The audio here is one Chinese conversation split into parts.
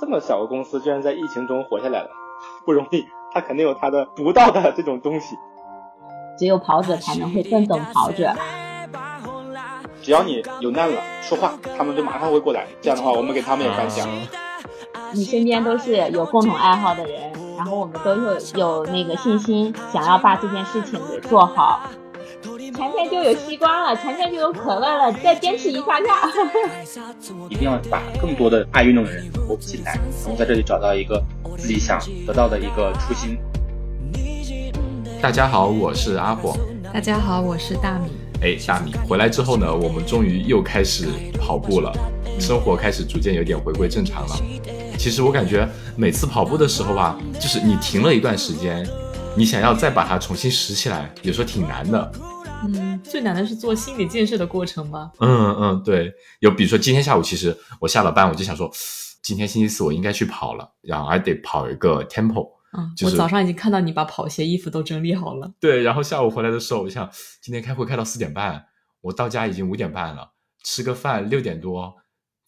这么小个公司居然在疫情中活下来了，不容易。他肯定有他的独到的这种东西。只有跑者才能会更懂跑者。只要你有难了，说话，他们就马上会过来。这样的话，我们给他们也颁奖。你身边都是有共同爱好的人，然后我们都有有那个信心，想要把这件事情给做好。前天就有西瓜了，前天就有可乐了，再坚持一下下。一定要把更多的爱运动的人投进来，然后在这里找到一个自己想得到的一个初心。大家好，我是阿火。大家好，我是大米。哎，大米回来之后呢，我们终于又开始跑步了，生活开始逐渐有点回归正常了。其实我感觉每次跑步的时候吧，就是你停了一段时间，你想要再把它重新拾起来，有时候挺难的。嗯，最难的是做心理建设的过程吗。嗯嗯，对。有比如说今天下午，其实我下了班，我就想说，今天星期四我应该去跑了，然后还得跑一个 tempo。嗯，我早上已经看到你把跑鞋、衣服都整理好了。对，然后下午回来的时候，我想今天开会开到四点半，我到家已经五点半了，吃个饭六点多，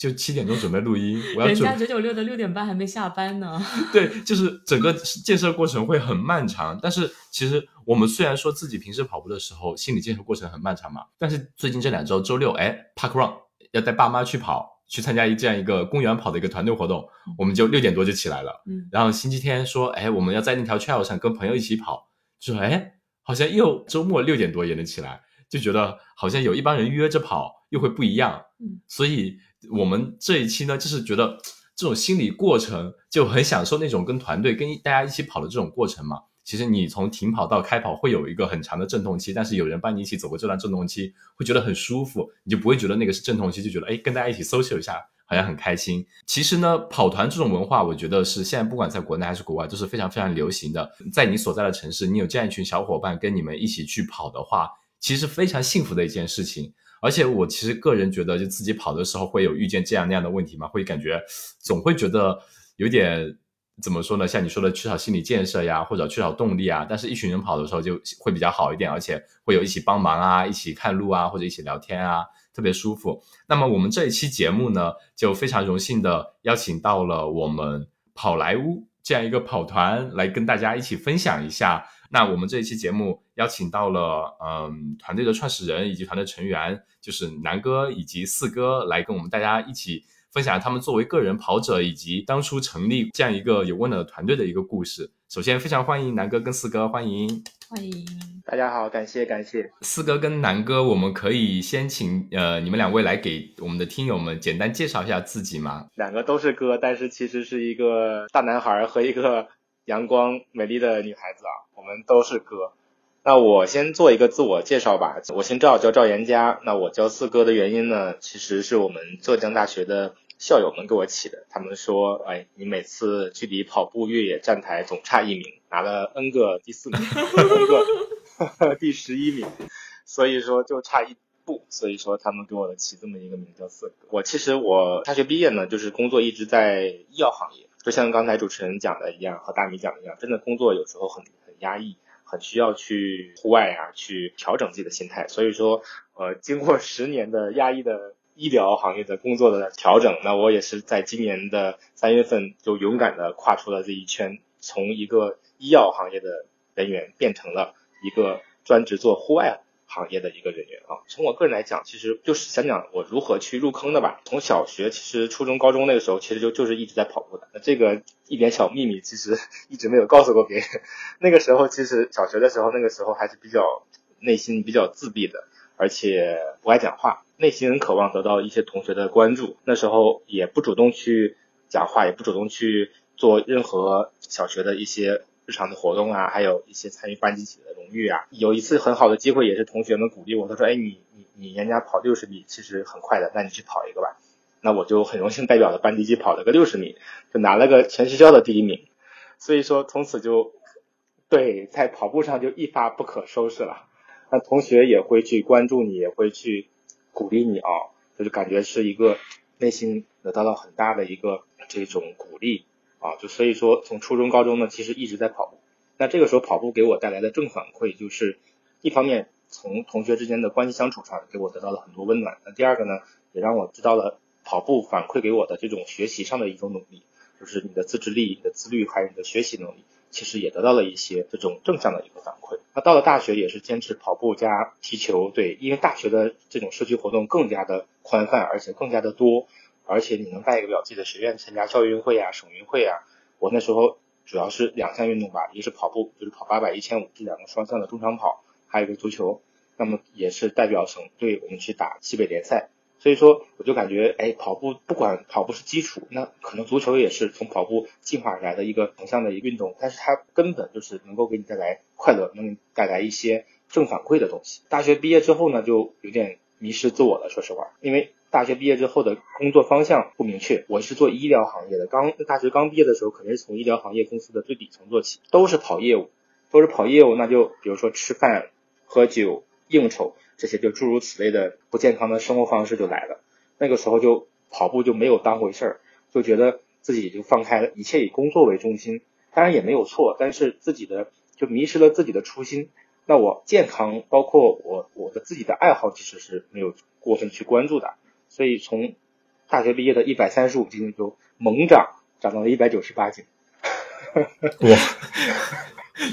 就七点钟准备录音。我要人家九九六的六点半还没下班呢。对，就是整个建设过程会很漫长。但是其实我们虽然说自己平时跑步的时候心理建设过程很漫长嘛，但是最近这两周周六，哎，Park Run 要带爸妈去跑。去参加一这样一个公园跑的一个团队活动，我们就六点多就起来了。嗯，然后星期天说，哎，我们要在那条 trail 上跟朋友一起跑，就说，哎，好像又周末六点多也能起来，就觉得好像有一帮人约着跑又会不一样。嗯，所以我们这一期呢，就是觉得这种心理过程就很享受那种跟团队跟大家一起跑的这种过程嘛。其实你从停跑到开跑会有一个很长的阵痛期，但是有人帮你一起走过这段阵痛期，会觉得很舒服，你就不会觉得那个是阵痛期，就觉得哎，跟大家一起 social 一下好像很开心。其实呢，跑团这种文化，我觉得是现在不管在国内还是国外都是非常非常流行的。在你所在的城市，你有这样一群小伙伴跟你们一起去跑的话，其实非常幸福的一件事情。而且我其实个人觉得，就自己跑的时候会有遇见这样那样的问题嘛，会感觉总会觉得有点。怎么说呢？像你说的，缺少心理建设呀，或者缺少动力啊。但是，一群人跑的时候就会比较好一点，而且会有一起帮忙啊，一起看路啊，或者一起聊天啊，特别舒服。那么，我们这一期节目呢，就非常荣幸的邀请到了我们跑莱坞这样一个跑团来跟大家一起分享一下。那我们这一期节目邀请到了，嗯，团队的创始人以及团队成员，就是南哥以及四哥，来跟我们大家一起。分享他们作为个人跑者以及当初成立这样一个有温暖的团队的一个故事。首先，非常欢迎南哥跟四哥，欢迎欢迎大家好，感谢感谢四哥跟南哥，我们可以先请呃你们两位来给我们的听友们简单介绍一下自己吗？两个都是哥，但是其实是一个大男孩和一个阳光美丽的女孩子啊，我们都是哥。那我先做一个自我介绍吧，我姓赵，叫赵岩佳。那我叫四哥的原因呢，其实是我们浙江大学的。校友们给我起的，他们说，哎，你每次距离跑步越野站台总差一名，拿了 N 个第四名，N 个 第十一名，所以说就差一步，所以说他们给我的起这么一个名叫四哥。我其实我大学毕业呢，就是工作一直在医药行业，就像刚才主持人讲的一样，和大米讲的一样，真的工作有时候很很压抑，很需要去户外啊，去调整自己的心态。所以说，呃，经过十年的压抑的。医疗行业的工作的调整，那我也是在今年的三月份就勇敢的跨出了这一圈，从一个医药行业的人员变成了一个专职做户外行业的一个人员啊。从我个人来讲，其实就是想讲我如何去入坑的吧。从小学，其实初中、高中那个时候，其实就就是一直在跑步的。那这个一点小秘密，其实 一直没有告诉过别人。那个时候，其实小学的时候，那个时候还是比较内心比较自闭的。而且不爱讲话，内心很渴望得到一些同学的关注。那时候也不主动去讲话，也不主动去做任何小学的一些日常的活动啊，还有一些参与班级体的荣誉啊。有一次很好的机会，也是同学们鼓励我，他说：“哎，你你你人家跑六十米其实很快的，那你去跑一个吧。”那我就很荣幸代表了班级去跑了个六十米，就拿了个全学校的第一名。所以说从此就对在跑步上就一发不可收拾了。那同学也会去关注你，也会去鼓励你啊，就是感觉是一个内心得到了很大的一个这种鼓励啊，就所以说从初中、高中呢，其实一直在跑步。那这个时候跑步给我带来的正反馈，就是一方面从同学之间的关系相处上给我得到了很多温暖。那第二个呢，也让我知道了跑步反馈给我的这种学习上的一种努力。就是你的自制力、你的自律还有你的学习能力，其实也得到了一些这种正向的一个反馈。那到了大学也是坚持跑步加踢球，对，因为大学的这种社区活动更加的宽泛，而且更加的多，而且你能代表自己的学院参加校运会啊、省运会啊。我那时候主要是两项运动吧，一个是跑步，就是跑八百、一千五这两个双向的中长跑，还有一个足球。那么也是代表省队我们去打西北联赛。所以说，我就感觉，哎，跑步不管跑步是基础，那可能足球也是从跑步进化而来的一个横向的一个运动，但是它根本就是能够给你带来快乐，能带来一些正反馈的东西。大学毕业之后呢，就有点迷失自我了，说实话，因为大学毕业之后的工作方向不明确。我是做医疗行业的，刚大学刚毕业的时候，肯定是从医疗行业公司的最底层做起，都是跑业务，都是跑业务，那就比如说吃饭、喝酒、应酬。这些就诸如此类的不健康的生活方式就来了，那个时候就跑步就没有当回事儿，就觉得自己就放开了，一切以工作为中心，当然也没有错，但是自己的就迷失了自己的初心。那我健康，包括我我的自己的爱好，其实是没有过分去关注的，所以从大学毕业的一百三十五斤就猛涨，涨到了一百九十八斤。哇，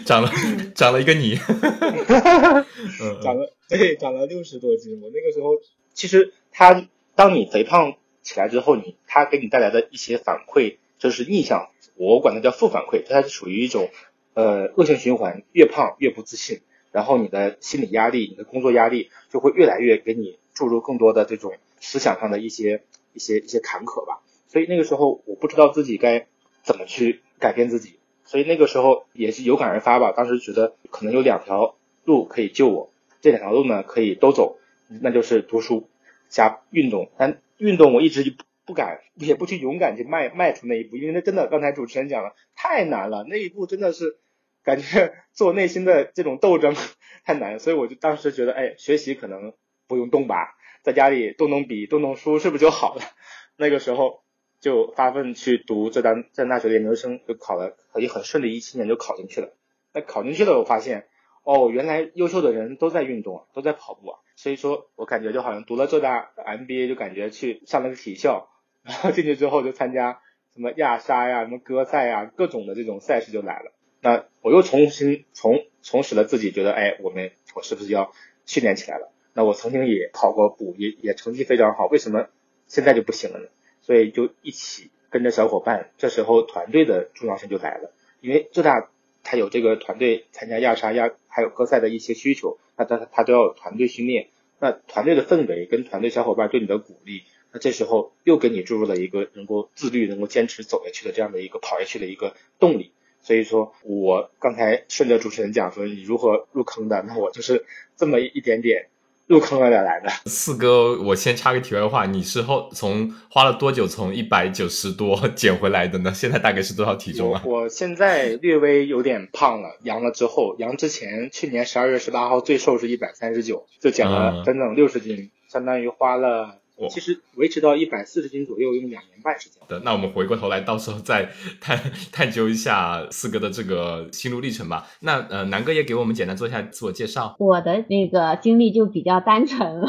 涨了涨了一个你，涨了。对，长了六十多斤。我那个时候，其实他当你肥胖起来之后，你他给你带来的一些反馈就是逆向，我管它叫负反馈，它是属于一种呃恶性循环，越胖越不自信，然后你的心理压力、你的工作压力就会越来越给你注入更多的这种思想上的一些一些一些坎坷吧。所以那个时候我不知道自己该怎么去改变自己，所以那个时候也是有感而发吧。当时觉得可能有两条路可以救我。这两条路呢，可以都走，那就是读书加运动。但运动我一直就不敢，也不去勇敢去迈迈出那一步，因为那真的，刚才主持人讲了，太难了，那一步真的是感觉做内心的这种斗争 太难，所以我就当时觉得，哎，学习可能不用动吧，在家里动动笔、动动书，是不是就好了？那个时候就发奋去读浙江浙江大学的研究生，就考了，也很顺利，一七年就考进去了。那考进去了，我发现。哦，原来优秀的人都在运动啊，都在跑步啊，所以说我感觉就好像读了浙大 MBA，就感觉去上了个体校，然后进去之后就参加什么亚沙呀、什么歌赛呀，各种的这种赛事就来了。那我又重新重重拾了自己，觉得哎，我们我是不是要训练起来了？那我曾经也跑过步，也也成绩非常好，为什么现在就不行了呢？所以就一起跟着小伙伴，这时候团队的重要性就来了，因为浙大。他有这个团队参加亚沙亚还有歌赛的一些需求，那他他都要有团队训练，那团队的氛围跟团队小伙伴对你的鼓励，那这时候又给你注入了一个能够自律、能够坚持走下去的这样的一个跑下去的一个动力。所以说我刚才顺着主持人讲说你如何入坑的，那我就是这么一点点。入坑了来的四哥，我先插个题外话，你是后从花了多久从一百九十多减回来的呢？现在大概是多少体重啊？我现在略微有点胖了，阳了之后，阳之前去年十二月十八号最瘦是一百三十九，就减了整整六十斤，相当于花了。其实维持到一百四十斤左右，用两年半时间。的，那我们回过头来，到时候再 探探究一下四哥的这个心路历程吧。那呃，南哥也给我们简单做一下自我介绍。我的那个经历就比较单纯了，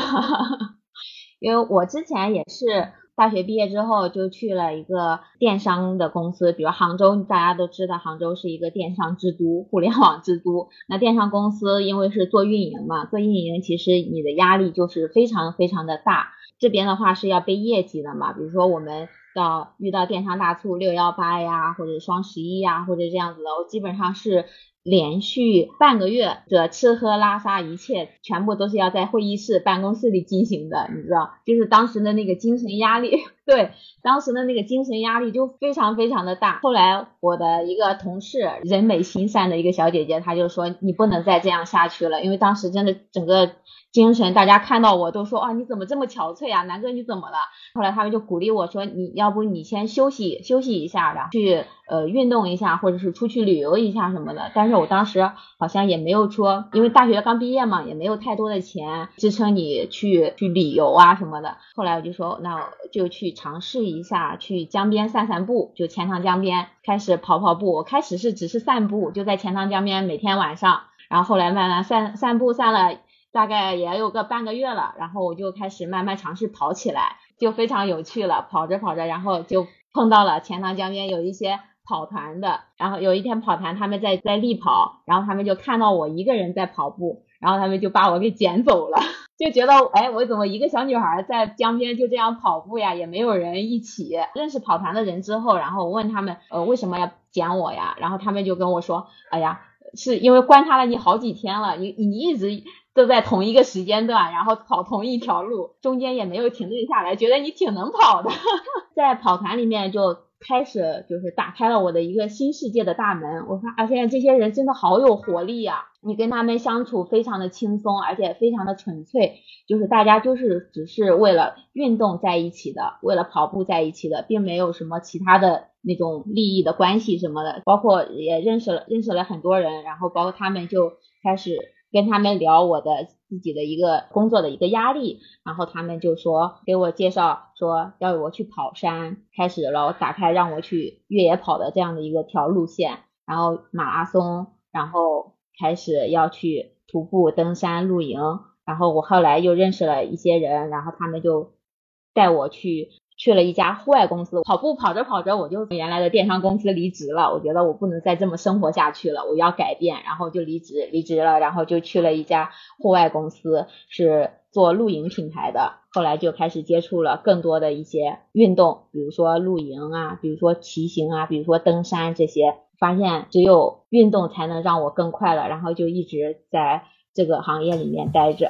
因为我之前也是大学毕业之后就去了一个电商的公司，比如杭州，大家都知道杭州是一个电商之都、互联网之都。那电商公司因为是做运营嘛，做运营其实你的压力就是非常非常的大。这边的话是要背业绩的嘛，比如说我们到遇到电商大促六幺八呀，或者双十一呀，或者这样子的，我基本上是连续半个月的吃喝拉撒一切全部都是要在会议室办公室里进行的，你知道，就是当时的那个精神压力，对，当时的那个精神压力就非常非常的大。后来我的一个同事，人美心善的一个小姐姐，她就说你不能再这样下去了，因为当时真的整个。精神，大家看到我都说啊，你怎么这么憔悴啊，南哥你怎么了？后来他们就鼓励我说，你要不你先休息休息一下，然后去呃运动一下，或者是出去旅游一下什么的。但是我当时好像也没有说，因为大学刚毕业嘛，也没有太多的钱支撑你去去旅游啊什么的。后来我就说，那就去尝试一下，去江边散散步，就钱塘江边开始跑跑步。我开始是只是散步，就在钱塘江边每天晚上，然后后来慢慢散散步散了。大概也有个半个月了，然后我就开始慢慢尝试跑起来，就非常有趣了。跑着跑着，然后就碰到了钱塘江边有一些跑团的，然后有一天跑团他们在在力跑，然后他们就看到我一个人在跑步，然后他们就把我给捡走了，就觉得哎，我怎么一个小女孩在江边就这样跑步呀，也没有人一起。认识跑团的人之后，然后我问他们呃为什么要捡我呀，然后他们就跟我说，哎呀，是因为观察了你好几天了，你你一直。都在同一个时间段，然后跑同一条路，中间也没有停顿下来，觉得你挺能跑的，在跑团里面就开始就是打开了我的一个新世界的大门。我发现这些人真的好有活力呀，你跟他们相处非常的轻松，而且非常的纯粹，就是大家就是只是为了运动在一起的，为了跑步在一起的，并没有什么其他的那种利益的关系什么的。包括也认识了认识了很多人，然后包括他们就开始。跟他们聊我的自己的一个工作的一个压力，然后他们就说给我介绍说要我去跑山，开始了打开让我去越野跑的这样的一个条路线，然后马拉松，然后开始要去徒步、登山、露营，然后我后来又认识了一些人，然后他们就带我去。去了一家户外公司跑步，跑着跑着我就从原来的电商公司离职了。我觉得我不能再这么生活下去了，我要改变，然后就离职，离职了，然后就去了一家户外公司，是做露营品牌的。后来就开始接触了更多的一些运动，比如说露营啊，比如说骑行啊，比如说登山这些。发现只有运动才能让我更快乐，然后就一直在这个行业里面待着。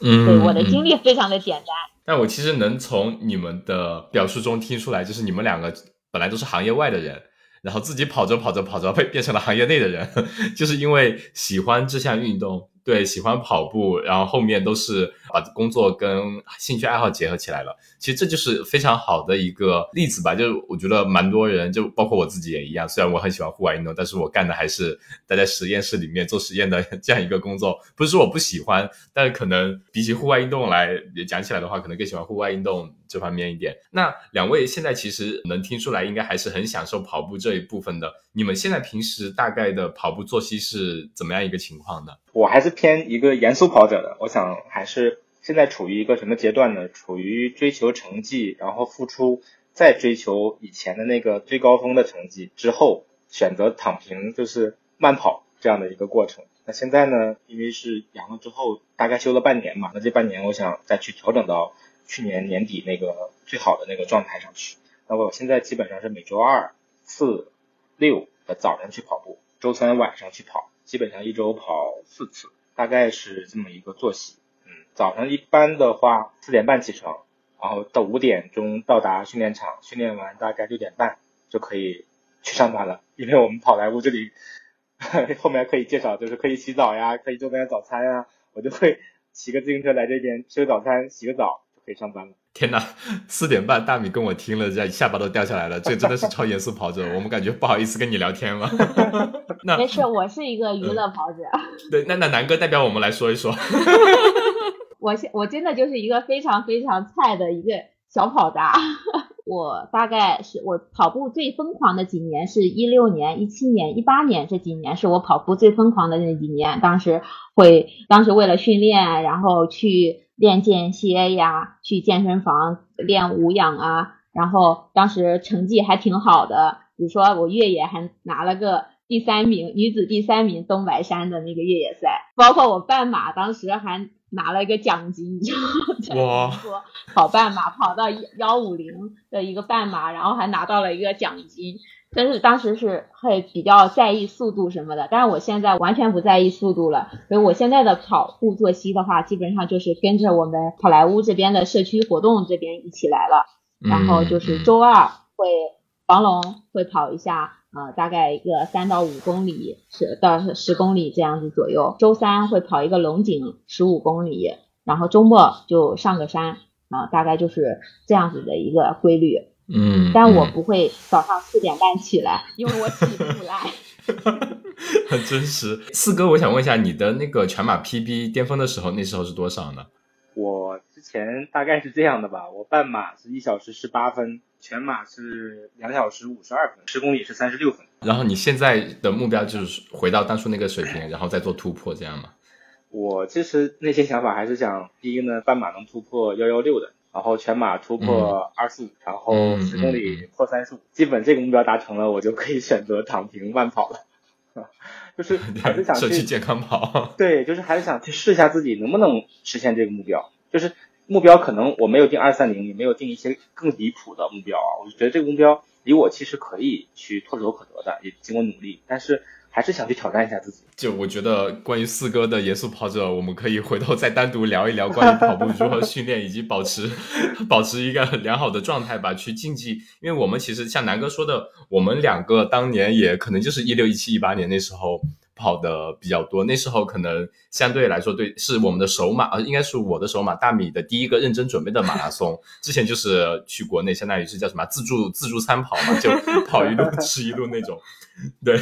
嗯，对，我的经历非常的简单。但我其实能从你们的表述中听出来，就是你们两个本来都是行业外的人，然后自己跑着跑着跑着被变成了行业内的人，就是因为喜欢这项运动。对，喜欢跑步，然后后面都是把工作跟兴趣爱好结合起来了。其实这就是非常好的一个例子吧。就是我觉得蛮多人，就包括我自己也一样。虽然我很喜欢户外运动，但是我干的还是待在实验室里面做实验的 这样一个工作。不是说我不喜欢，但是可能比起户外运动来讲起来的话，可能更喜欢户外运动这方面一点。那两位现在其实能听出来，应该还是很享受跑步这一部分的。你们现在平时大概的跑步作息是怎么样一个情况呢？我还是偏一个严肃跑者的，我想还是现在处于一个什么阶段呢？处于追求成绩，然后付出，再追求以前的那个最高峰的成绩之后，选择躺平，就是慢跑这样的一个过程。那现在呢，因为是阳了之后，大概休了半年嘛，那这半年我想再去调整到去年年底那个最好的那个状态上去。那我现在基本上是每周二、四、六的早上去跑步，周三晚上去跑。基本上一周跑四次，大概是这么一个作息。嗯，早上一般的话四点半起床，然后到五点钟到达训练场，训练完大概六点半就可以去上班了。因为我们跑来屋这里 后面可以介绍，就是可以洗澡呀，可以做点早餐呀，我就会骑个自行车来这边吃个早餐，洗个澡就可以上班了。天呐，四点半，大米跟我听了，这下巴都掉下来了。这真的是超严肃跑者，我们感觉不好意思跟你聊天了。那没事，我是一个娱乐跑者。对，那那南哥代表我们来说一说。我现我真的就是一个非常非常菜的一个小跑渣。我大概是我跑步最疯狂的几年，是一六年、一七年、一八年这几年，是我跑步最疯狂的那几年。当时会，当时为了训练，然后去。练间歇呀，去健身房练无氧啊，然后当时成绩还挺好的，比如说我越野还拿了个第三名，女子第三名，东白山的那个越野赛，包括我半马当时还拿了一个奖金，哇，说跑半马跑到幺五零的一个半马，然后还拿到了一个奖金。但是当时是会比较在意速度什么的，但是我现在完全不在意速度了。所以我现在的跑步作息的话，基本上就是跟着我们好莱坞这边的社区活动这边一起来了。然后就是周二会黄龙会跑一下，呃，大概一个三到五公里，十到十公里这样子左右。周三会跑一个龙井十五公里，然后周末就上个山，啊，大概就是这样子的一个规律。嗯，但我不会早上四点半起来，因为我起不来。很真实，四哥，我想问一下，你的那个全马 PB 巅峰的时候，那时候是多少呢？我之前大概是这样的吧，我半马是一小时十八分，全马是两小时五十二分，十公里是三十六分。然后你现在的目标就是回到当初那个水平，然后再做突破，这样吗？我其实内心想法还是想，第一呢，半马能突破幺幺六的。然后全马突破二四五，然后嗯十公里破三十五，基本这个目标达成了，我就可以选择躺平慢跑了。就是 还是想去健康跑。对，就是还是想去试一下自己能不能实现这个目标。就是目标可能我没有定二三零，也没有定一些更离谱的目标啊。我就觉得这个目标离我其实可以去唾手可得的，也经过努力，但是还是想去挑战一下自己。就我觉得，关于四哥的严肃跑者，我们可以回头再单独聊一聊关于跑步如何训练，以及保持 保持一个良好的状态吧，去竞技。因为我们其实像南哥说的，我们两个当年也可能就是一六、一七、一八年那时候跑的比较多，那时候可能相对来说对是我们的首马，呃，应该是我的首马大米的第一个认真准备的马拉松。之前就是去国内，相当于是叫什么自助自助餐跑嘛，就跑一路吃一路那种。对，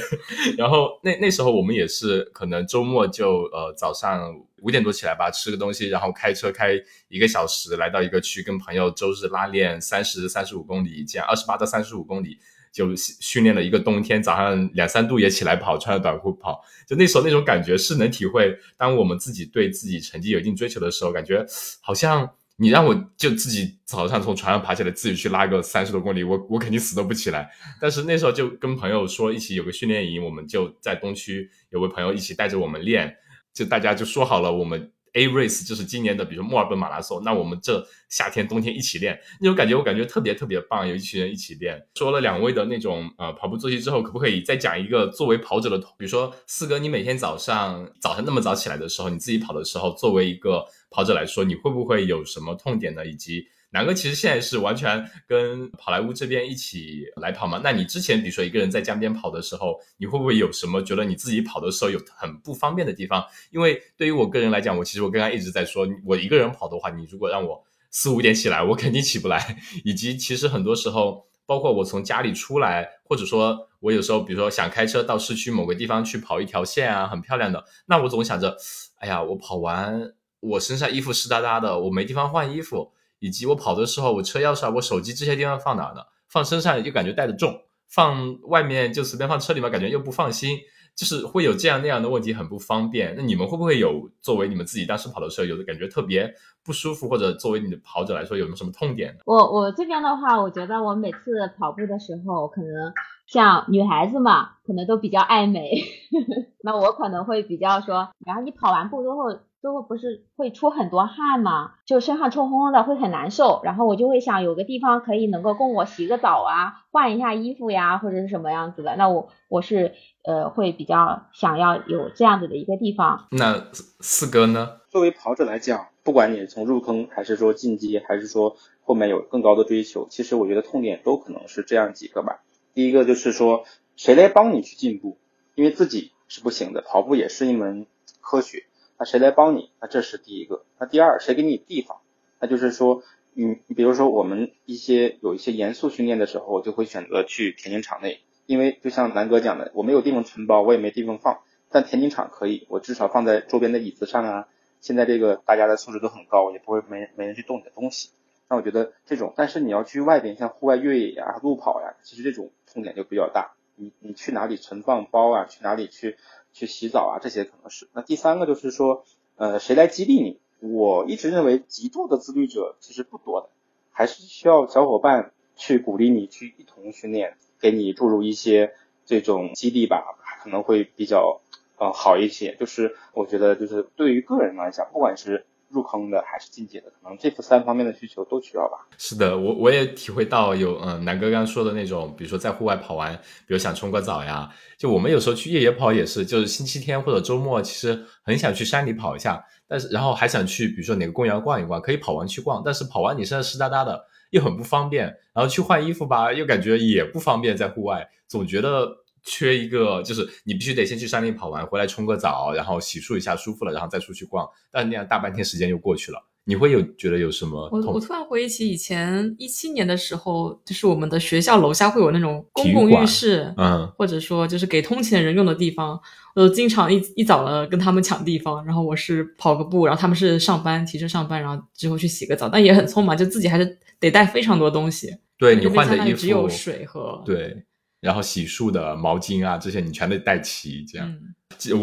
然后那那时候我们也是可能周末就呃早上五点多起来吧，吃个东西，然后开车开一个小时来到一个区，跟朋友周日拉练三十三十五公里，这样二十八到三十五公里。就训练了一个冬天，早上两三度也起来跑，穿着短裤跑。就那时候那种感觉是能体会，当我们自己对自己成绩有一定追求的时候，感觉好像你让我就自己早上从床上爬起来，自己去拉个三十多公里，我我肯定死都不起来。但是那时候就跟朋友说一起有个训练营，我们就在东区有位朋友一起带着我们练，就大家就说好了，我们 A race 就是今年的，比如墨尔本马拉松，那我们这夏天冬天一起练，那种感觉我感觉特别特别棒，有一群人一起练。说了两位的那种呃跑步作息之后，可不可以再讲一个作为跑者的，比如说四哥，你每天早上早上那么早起来的时候，你自己跑的时候，作为一个跑者来说，你会不会有什么痛点呢？以及南哥其实现在是完全跟好莱坞这边一起来跑嘛？那你之前比如说一个人在江边跑的时候，你会不会有什么觉得你自己跑的时候有很不方便的地方？因为对于我个人来讲，我其实我刚刚一直在说，我一个人跑的话，你如果让我四五点起来，我肯定起不来。以及其实很多时候，包括我从家里出来，或者说我有时候比如说想开车到市区某个地方去跑一条线啊，很漂亮的，那我总想着，哎呀，我跑完我身上衣服湿哒哒的，我没地方换衣服。以及我跑的时候，我车钥匙啊、我手机这些地方放哪呢？放身上又感觉带着重，放外面就随便放车里面，感觉又不放心，就是会有这样那样的问题，很不方便。那你们会不会有作为你们自己当时跑的时候，有的感觉特别不舒服，或者作为你的跑者来说，有没有什么痛点呢？我我这边的话，我觉得我每次跑步的时候，可能像女孩子嘛，可能都比较爱美，那我可能会比较说，然后你跑完步之后。都会不是会出很多汗嘛，就身上臭烘烘的，会很难受。然后我就会想有个地方可以能够供我洗个澡啊，换一下衣服呀，或者是什么样子的。那我我是呃会比较想要有这样子的一个地方。那四哥呢？作为跑者来讲，不管你从入坑还是说进阶，还是说后面有更高的追求，其实我觉得痛点都可能是这样几个吧。第一个就是说，谁来帮你去进步？因为自己是不行的，跑步也是一门科学。那谁来帮你？那这是第一个。那第二，谁给你地方？那就是说，你你比如说我们一些有一些严肃训练的时候，我就会选择去田径场内，因为就像南哥讲的，我没有地方存包，我也没地方放，但田径场可以，我至少放在周边的椅子上啊。现在这个大家的素质都很高，也不会没没人去动你的东西。那我觉得这种，但是你要去外边像户外越野呀、路跑呀，其实这种痛点就比较大。你你去哪里存放包啊？去哪里去？去洗澡啊，这些可能是。那第三个就是说，呃，谁来激励你？我一直认为极度的自律者其实不多的，还是需要小伙伴去鼓励你，去一同训练，给你注入一些这种激励吧，可能会比较呃好一些。就是我觉得，就是对于个人来讲，不管是入坑的还是进阶的，可能这三方面的需求都需要吧。是的，我我也体会到有嗯南哥刚刚说的那种，比如说在户外跑完，比如想冲个澡呀，就我们有时候去越野跑也是，就是星期天或者周末，其实很想去山里跑一下，但是然后还想去比如说哪个公园逛一逛，可以跑完去逛，但是跑完你身上湿哒哒的，又很不方便，然后去换衣服吧，又感觉也不方便，在户外总觉得。缺一个，就是你必须得先去山里跑完，回来冲个澡，然后洗漱一下，舒服了，然后再出去逛。但那样大半天时间又过去了。你会有觉得有什么？我我突然回忆起以前一七年的时候，就是我们的学校楼下会有那种公共浴室，嗯，或者说就是给通勤人用的地方。我经常一一早了跟他们抢地方，然后我是跑个步，然后他们是上班提车上班，然后之后去洗个澡，但也很匆忙，就自己还是得带非常多东西。对你换的衣服只有水和对。然后洗漱的毛巾啊，这些你全得带齐。这样，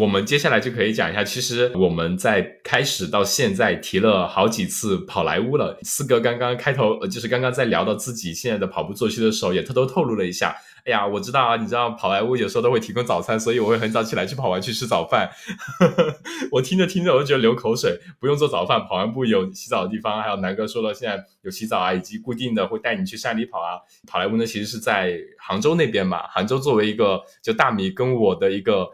我们接下来就可以讲一下，其实我们在开始到现在提了好几次跑莱坞了。四哥刚刚开头就是刚刚在聊到自己现在的跑步作息的时候，也偷偷透露了一下。哎呀，我知道啊，你知道跑莱坞有时候都会提供早餐，所以我会很早起来去跑完去吃早饭。我听着听着我就觉得流口水，不用做早饭，跑完步有洗澡的地方。还有南哥说了，现在有洗澡啊，以及固定的会带你去山里跑啊。跑莱坞呢，其实是在杭州那边嘛。杭州作为一个就大米跟我的一个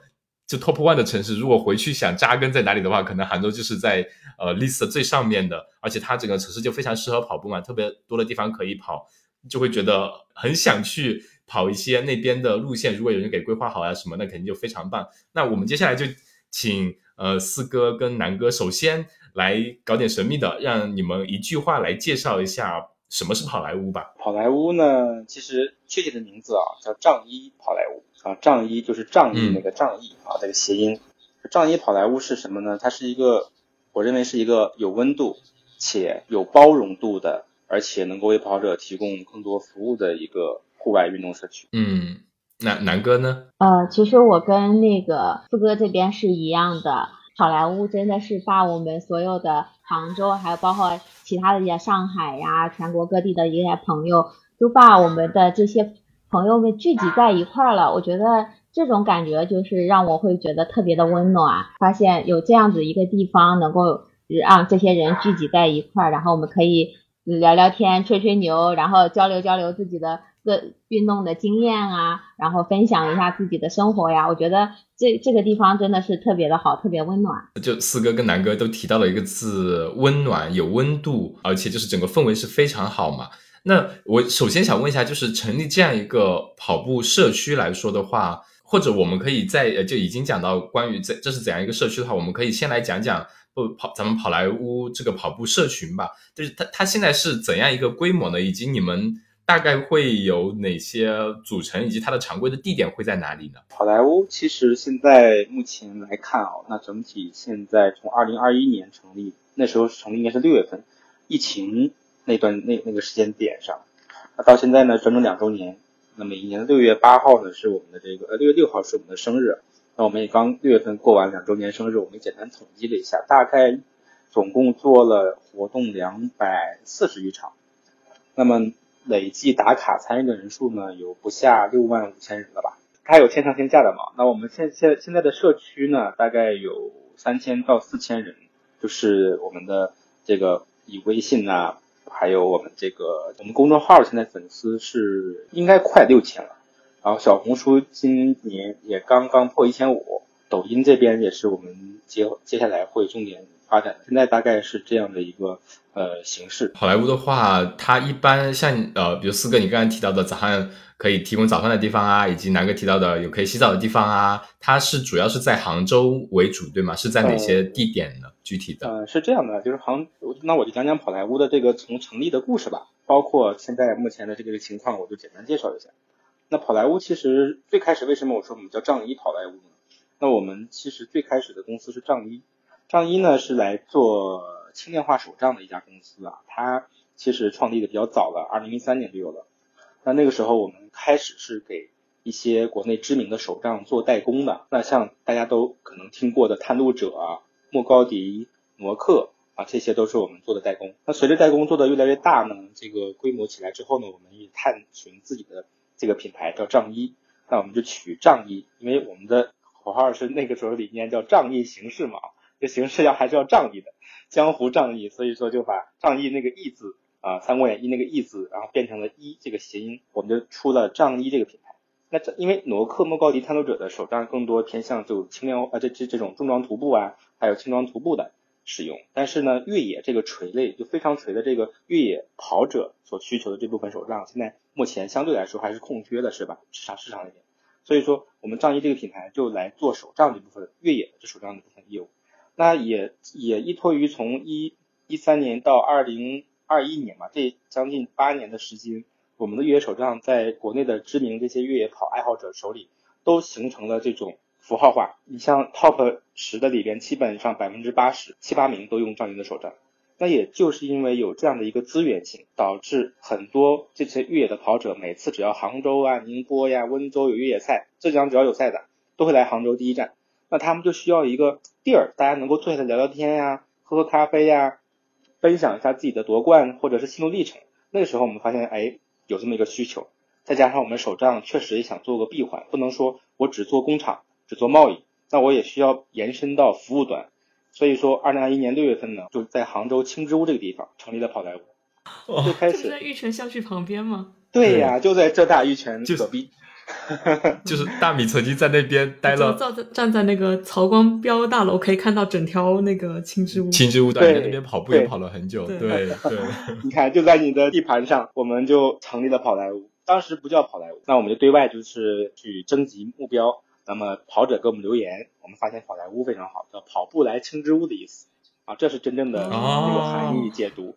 就 top one 的城市，如果回去想扎根在哪里的话，可能杭州就是在呃 list 最上面的。而且它整个城市就非常适合跑步嘛，特别多的地方可以跑，就会觉得很想去。跑一些那边的路线，如果有人给规划好呀什么，那肯定就非常棒。那我们接下来就请呃四哥跟南哥首先来搞点神秘的，让你们一句话来介绍一下什么是跑莱坞吧。跑莱坞呢，其实确切的名字啊叫仗义跑莱坞啊，仗义就是仗义那个仗义啊，这个谐音。仗义跑莱坞是什么呢？它是一个，我认为是一个有温度且有包容度的，而且能够为跑者提供更多服务的一个。户外运动社区，嗯，那南哥呢？呃，其实我跟那个四哥这边是一样的，好莱坞真的是把我们所有的杭州，还有包括其他的一些上海呀，全国各地的一些朋友，都把我们的这些朋友们聚集在一块儿了。我觉得这种感觉就是让我会觉得特别的温暖，发现有这样子一个地方能够让这些人聚集在一块儿，然后我们可以聊聊天、吹吹牛，然后交流交流自己的。个运动的经验啊，然后分享一下自己的生活呀，我觉得这这个地方真的是特别的好，特别温暖。就四哥跟南哥都提到了一个字，温暖，有温度，而且就是整个氛围是非常好嘛。那我首先想问一下，就是成立这样一个跑步社区来说的话，或者我们可以在就已经讲到关于这这是怎样一个社区的话，我们可以先来讲讲不跑咱们跑莱坞这个跑步社群吧，就是它它现在是怎样一个规模呢？以及你们。大概会有哪些组成，以及它的常规的地点会在哪里呢？好莱坞其实现在目前来看啊，那整体现在从二零二一年成立，那时候成立应该是六月份，疫情那段那那个时间点上，那到现在呢整整两周年。那每一年的六月八号呢是我们的这个呃六月六号是我们的生日，那我们也刚六月份过完两周年生日，我们简单统计了一下，大概总共做了活动两百四十余场，那么。累计打卡参与的人数呢，有不下六万五千人了吧？它有线上线下的嘛？那我们现现现在的社区呢，大概有三千到四千人，就是我们的这个以微信啊，还有我们这个我们公众号现在粉丝是应该快六千了，然后小红书今年也刚刚破一千五，抖音这边也是我们接接下来会重点。发展现在大概是这样的一个呃形式。好莱坞的话，它一般像呃，比如四哥你刚才提到的早上可以提供早饭的地方啊，以及南哥提到的有可以洗澡的地方啊，它是主要是在杭州为主，对吗？是在哪些地点呢？具体的？呃，是这样的，就是杭，那我就讲讲好莱坞的这个从成立的故事吧，包括现在目前的这个情况，我就简单介绍一下。那好莱坞其实最开始为什么我说我们叫仗一好莱坞呢？那我们其实最开始的公司是仗一。仗一呢是来做轻量化手杖的一家公司啊，它其实创立的比较早了，二零一三年就有了。那那个时候我们开始是给一些国内知名的手杖做代工的，那像大家都可能听过的探路者啊、莫高迪、挪克啊，这些都是我们做的代工。那随着代工做的越来越大呢，这个规模起来之后呢，我们也探寻自己的这个品牌叫仗一，那我们就取仗一，因为我们的口号是那个时候理念叫仗义行事嘛。这形式要还是要仗义的，江湖仗义，所以说就把仗义那个义字啊，《三国演义》那个义字，然后变成了一这个谐音，我们就出了仗义这个品牌。那这因为挪克莫高迪探路者的手杖更多偏向就轻量啊，这这这种重装徒步啊，还有轻装徒步的使用。但是呢，越野这个垂类就非常垂的这个越野跑者所需求的这部分手杖，现在目前相对来说还是空缺的，是吧？市场市场里面，所以说我们仗义这个品牌就来做手杖这部分越野的这手杖的部分业务。那也也依托于从一一三年到二零二一年嘛，这将近八年的时间，我们的越野手杖在国内的知名这些越野跑爱好者手里都形成了这种符号化。你像 top 十的里边，基本上百分之八十七八名都用仗义的手杖。那也就是因为有这样的一个资源性，导致很多这些越野的跑者，每次只要杭州啊、宁波呀、温州有越野赛，浙江只要有赛的，都会来杭州第一站。那他们就需要一个地儿，大家能够坐下来聊聊天呀，喝喝咖啡呀，分享一下自己的夺冠或者是心路历程。那个时候我们发现，哎，有这么一个需求，再加上我们手账确实也想做个闭环，不能说我只做工厂，只做贸易，那我也需要延伸到服务端。所以说，二零二一年六月份呢，就在杭州青之屋这个地方成立了跑来屋。最开始在玉泉校区旁边吗？对呀，就在浙大玉泉隔壁。就是大米曾经在那边待了，站在站在那个曹光标大楼，可以看到整条那个青之屋。青之屋在那边跑步也跑了很久。对 对，你看就在你的地盘上，我们就成立了跑来屋。当时不叫跑来屋，那我们就对外就是去征集目标。那么跑者给我们留言，我们发现跑来屋非常好，叫跑步来青之屋的意思啊，这是真正的这个含义解读。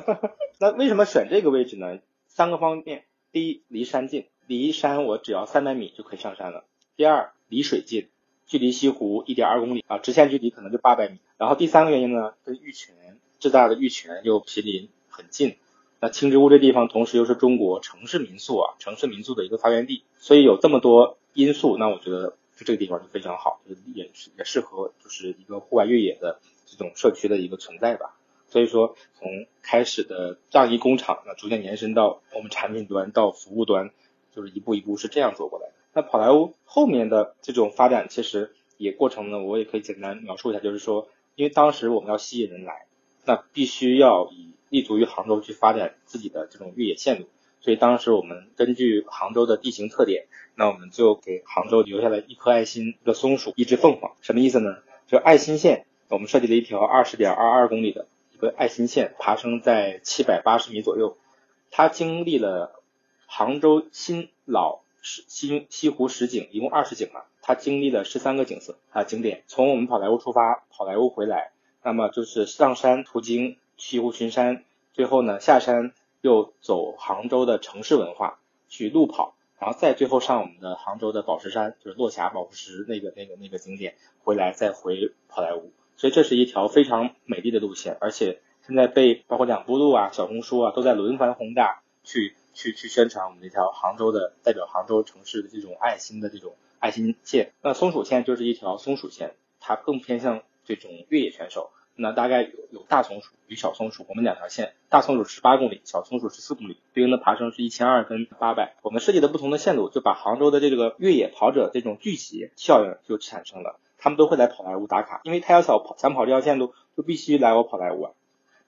那为什么选这个位置呢？三个方面：第一，离山近，离山我只要三百米就可以上山了；第二，离水近，距离西湖一点二公里啊，直线距离可能就八百米。然后第三个原因呢，跟玉泉浙大的玉泉又毗邻很近。那青之屋这地方同时又是中国城市民宿啊，城市民宿的一个发源地，所以有这么多因素，那我觉得就这个地方就非常好，也是也适合就是一个户外越野的这种社区的一个存在吧。所以说，从开始的样衣工厂，那逐渐延伸到我们产品端到服务端，就是一步一步是这样做过来的。那跑来屋后面的这种发展，其实也过程呢，我也可以简单描述一下，就是说，因为当时我们要吸引人来，那必须要以立足于杭州去发展自己的这种越野线路，所以当时我们根据杭州的地形特点，那我们就给杭州留下了一颗爱心、一个松鼠、一只凤凰，什么意思呢？就爱心线，我们设计了一条二十点二二公里的。个爱心线爬升在七百八十米左右，它经历了杭州新老西西湖十景，一共二十景嘛，它经历了十三个景色啊景点。从我们跑莱坞出发，跑莱坞回来，那么就是上山途经西湖群山，最后呢下山又走杭州的城市文化去路跑，然后再最后上我们的杭州的宝石山，就是落霞宝石那个那个那个景点，回来再回跑莱坞。所以这是一条非常美丽的路线，而且现在被包括两步路啊、小红书啊都在轮番轰炸，去去去宣传我们这条杭州的代表杭州城市的这种爱心的这种爱心线。那松鼠线就是一条松鼠线，它更偏向这种越野选手。那大概有有大松鼠与小松鼠，我们两条线，大松鼠十八公里，小松鼠十四公里，对应的爬升是一千二跟八百。我们设计的不同的线路，就把杭州的这个越野跑者这种聚集效应就产生了。他们都会来跑来屋打卡，因为他要想跑想跑这条线路，就必须来我跑来屋啊。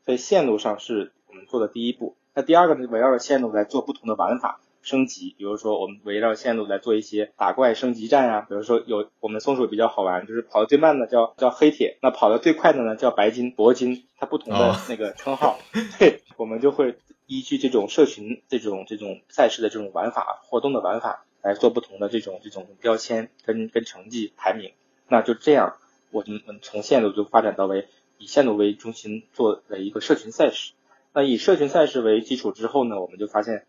所以线路上是我们做的第一步。那第二个呢，围绕着线路来做不同的玩法升级，比如说我们围绕线路来做一些打怪升级战啊，比如说有我们松鼠比较好玩，就是跑的最慢的叫叫黑铁，那跑的最快的呢叫白金、铂金，它不同的那个称号。对，我们就会依据这种社群这种这种赛事的这种玩法活动的玩法来做不同的这种这种标签跟跟成绩排名。那就这样，我们从线路就发展到为以线路为中心做了一个社群赛事。那以社群赛事为基础之后呢，我们就发现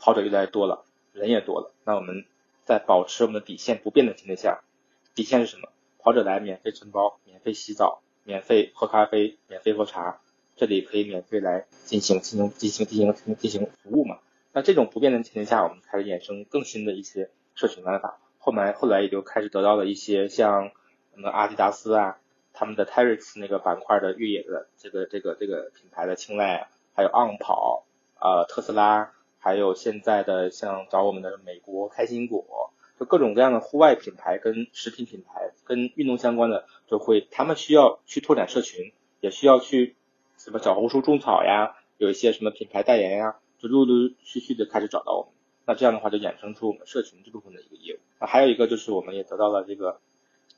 跑者越来越多了，人也多了。那我们在保持我们的底线不变的前提下，底线是什么？跑者来免费存包、免费洗澡、免费喝咖啡、免费喝茶，这里可以免费来进行进行进行进行进行服务嘛？那这种不变的前提下，我们开始衍生更新的一些社群玩法。后来后来也就开始得到了一些像。什么阿迪达斯啊，他们的 Terrex 那个板块的越野的这个这个这个品牌的青睐啊，还有 On 跑啊，特斯拉，还有现在的像找我们的美国开心果，就各种各样的户外品牌跟食品品牌跟运动相关的，就会他们需要去拓展社群，也需要去什么小红书种草呀，有一些什么品牌代言呀，就陆陆续续的开始找到我们。那这样的话就衍生出我们社群这部分的一个业务。那还有一个就是我们也得到了这个。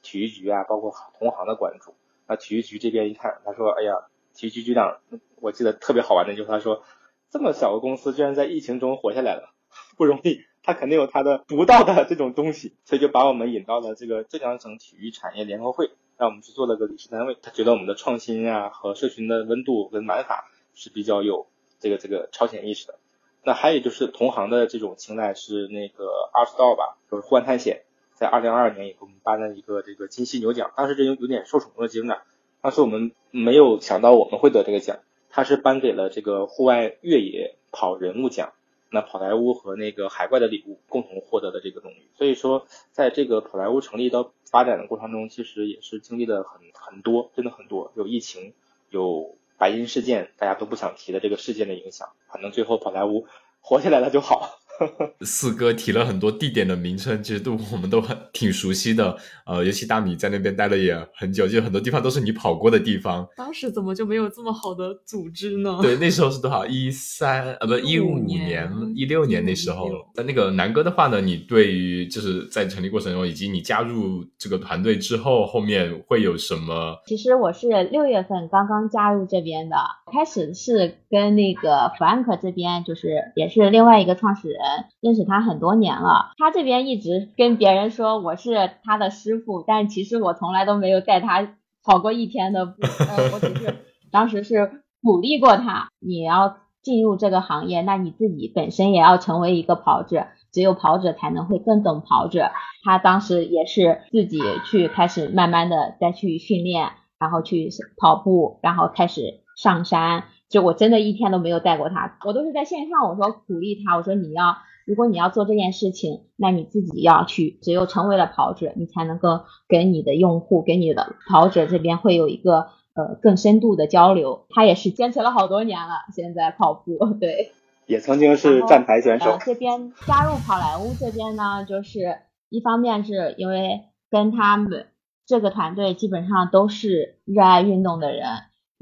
体育局啊，包括同行的关注。那体育局这边一看，他说：“哎呀，体育局局长，我记得特别好玩的就是他说，这么小个公司居然在疫情中活下来了，不容易。他肯定有他的独到的这种东西，所以就把我们引到了这个浙江省体育产业联合会，让我们去做了个理事单位。他觉得我们的创新啊和社群的温度跟玩法是比较有这个这个超前意识的。那还有就是同行的这种青睐是那个二十道吧，就是户外探险。”在二零二二年也给我们颁了一个这个金犀牛奖，当时这有有点受宠若惊的，当时我们没有想到我们会得这个奖，他是颁给了这个户外越野跑人物奖，那跑莱坞和那个海怪的礼物共同获得的这个荣誉。所以说，在这个跑莱坞成立到发展的过程中，其实也是经历了很很多，真的很多，有疫情，有白银事件，大家都不想提的这个事件的影响，反正最后跑莱坞活下来了就好。四哥提了很多地点的名称，其实都我们都很挺熟悉的。呃，尤其大米在那边待了也很久，就很多地方都是你跑过的地方。当时怎么就没有这么好的组织呢？对，那时候是多少？一三呃，不，一五年、一六年那时候。那那个南哥的话呢，你对于就是在成立过程中，以及你加入这个团队之后，后面会有什么？其实我是六月份刚刚加入这边的，开始是跟那个 Frank 这边，就是也是另外一个创始人。认识他很多年了，他这边一直跟别人说我是他的师傅，但其实我从来都没有带他跑过一天的步，我只是 当时是鼓励过他，你要进入这个行业，那你自己本身也要成为一个跑者，只有跑者才能会更懂跑者。他当时也是自己去开始慢慢的再去训练，然后去跑步，然后开始上山。就我真的一天都没有带过他，我都是在线上。我说鼓励他，我说你要，如果你要做这件事情，那你自己要去。只有成为了跑者，你才能够跟你的用户、跟你的跑者这边会有一个呃更深度的交流。他也是坚持了好多年了，现在跑步对，也曾经是站台选手。这边加入跑莱坞这边呢，就是一方面是因为跟他们这个团队基本上都是热爱运动的人。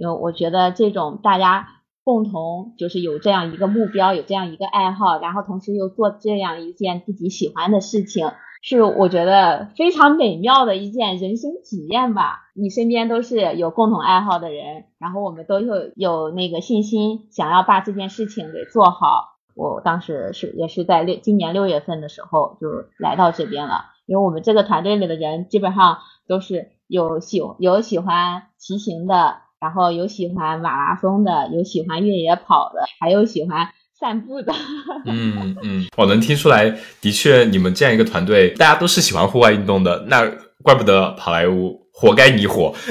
因为我觉得这种大家共同就是有这样一个目标，有这样一个爱好，然后同时又做这样一件自己喜欢的事情，是我觉得非常美妙的一件人生体验吧。你身边都是有共同爱好的人，然后我们都有有那个信心，想要把这件事情给做好。我当时是也是在六今年六月份的时候就来到这边了，因为我们这个团队里的人基本上都是有喜有喜欢骑行的。然后有喜欢马拉松的，有喜欢越野跑的，还有喜欢散步的。嗯嗯，我能听出来，的确，你们这样一个团队，大家都是喜欢户外运动的，那怪不得跑莱坞活该你火。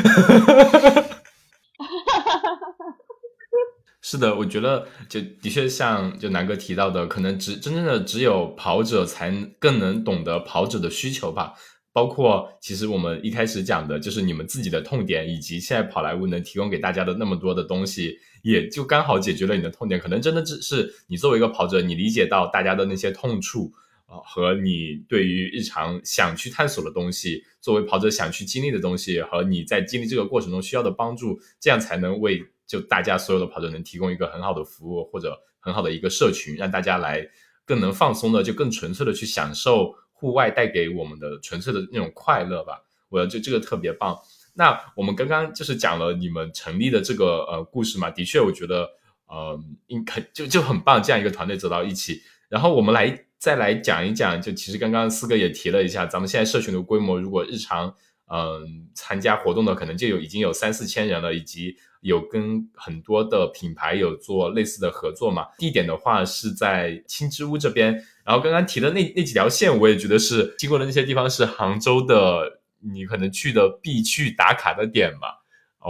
是的，我觉得就的确像就南哥提到的，可能只真正的只有跑者才更能懂得跑者的需求吧。包括其实我们一开始讲的就是你们自己的痛点，以及现在跑莱坞能提供给大家的那么多的东西，也就刚好解决了你的痛点。可能真的只是你作为一个跑者，你理解到大家的那些痛处啊，和你对于日常想去探索的东西，作为跑者想去经历的东西，和你在经历这个过程中需要的帮助，这样才能为就大家所有的跑者能提供一个很好的服务，或者很好的一个社群，让大家来更能放松的，就更纯粹的去享受。户外带给我们的纯粹的那种快乐吧，我觉得这个特别棒。那我们刚刚就是讲了你们成立的这个呃故事嘛，的确我觉得呃应很就就很棒，这样一个团队走到一起。然后我们来再来讲一讲，就其实刚刚四哥也提了一下，咱们现在社群的规模，如果日常嗯参加活动的可能就有已经有三四千人了，以及有跟很多的品牌有做类似的合作嘛。地点的话是在青之屋这边。然后刚刚提的那那几条线，我也觉得是经过的那些地方是杭州的，你可能去的必去打卡的点吧。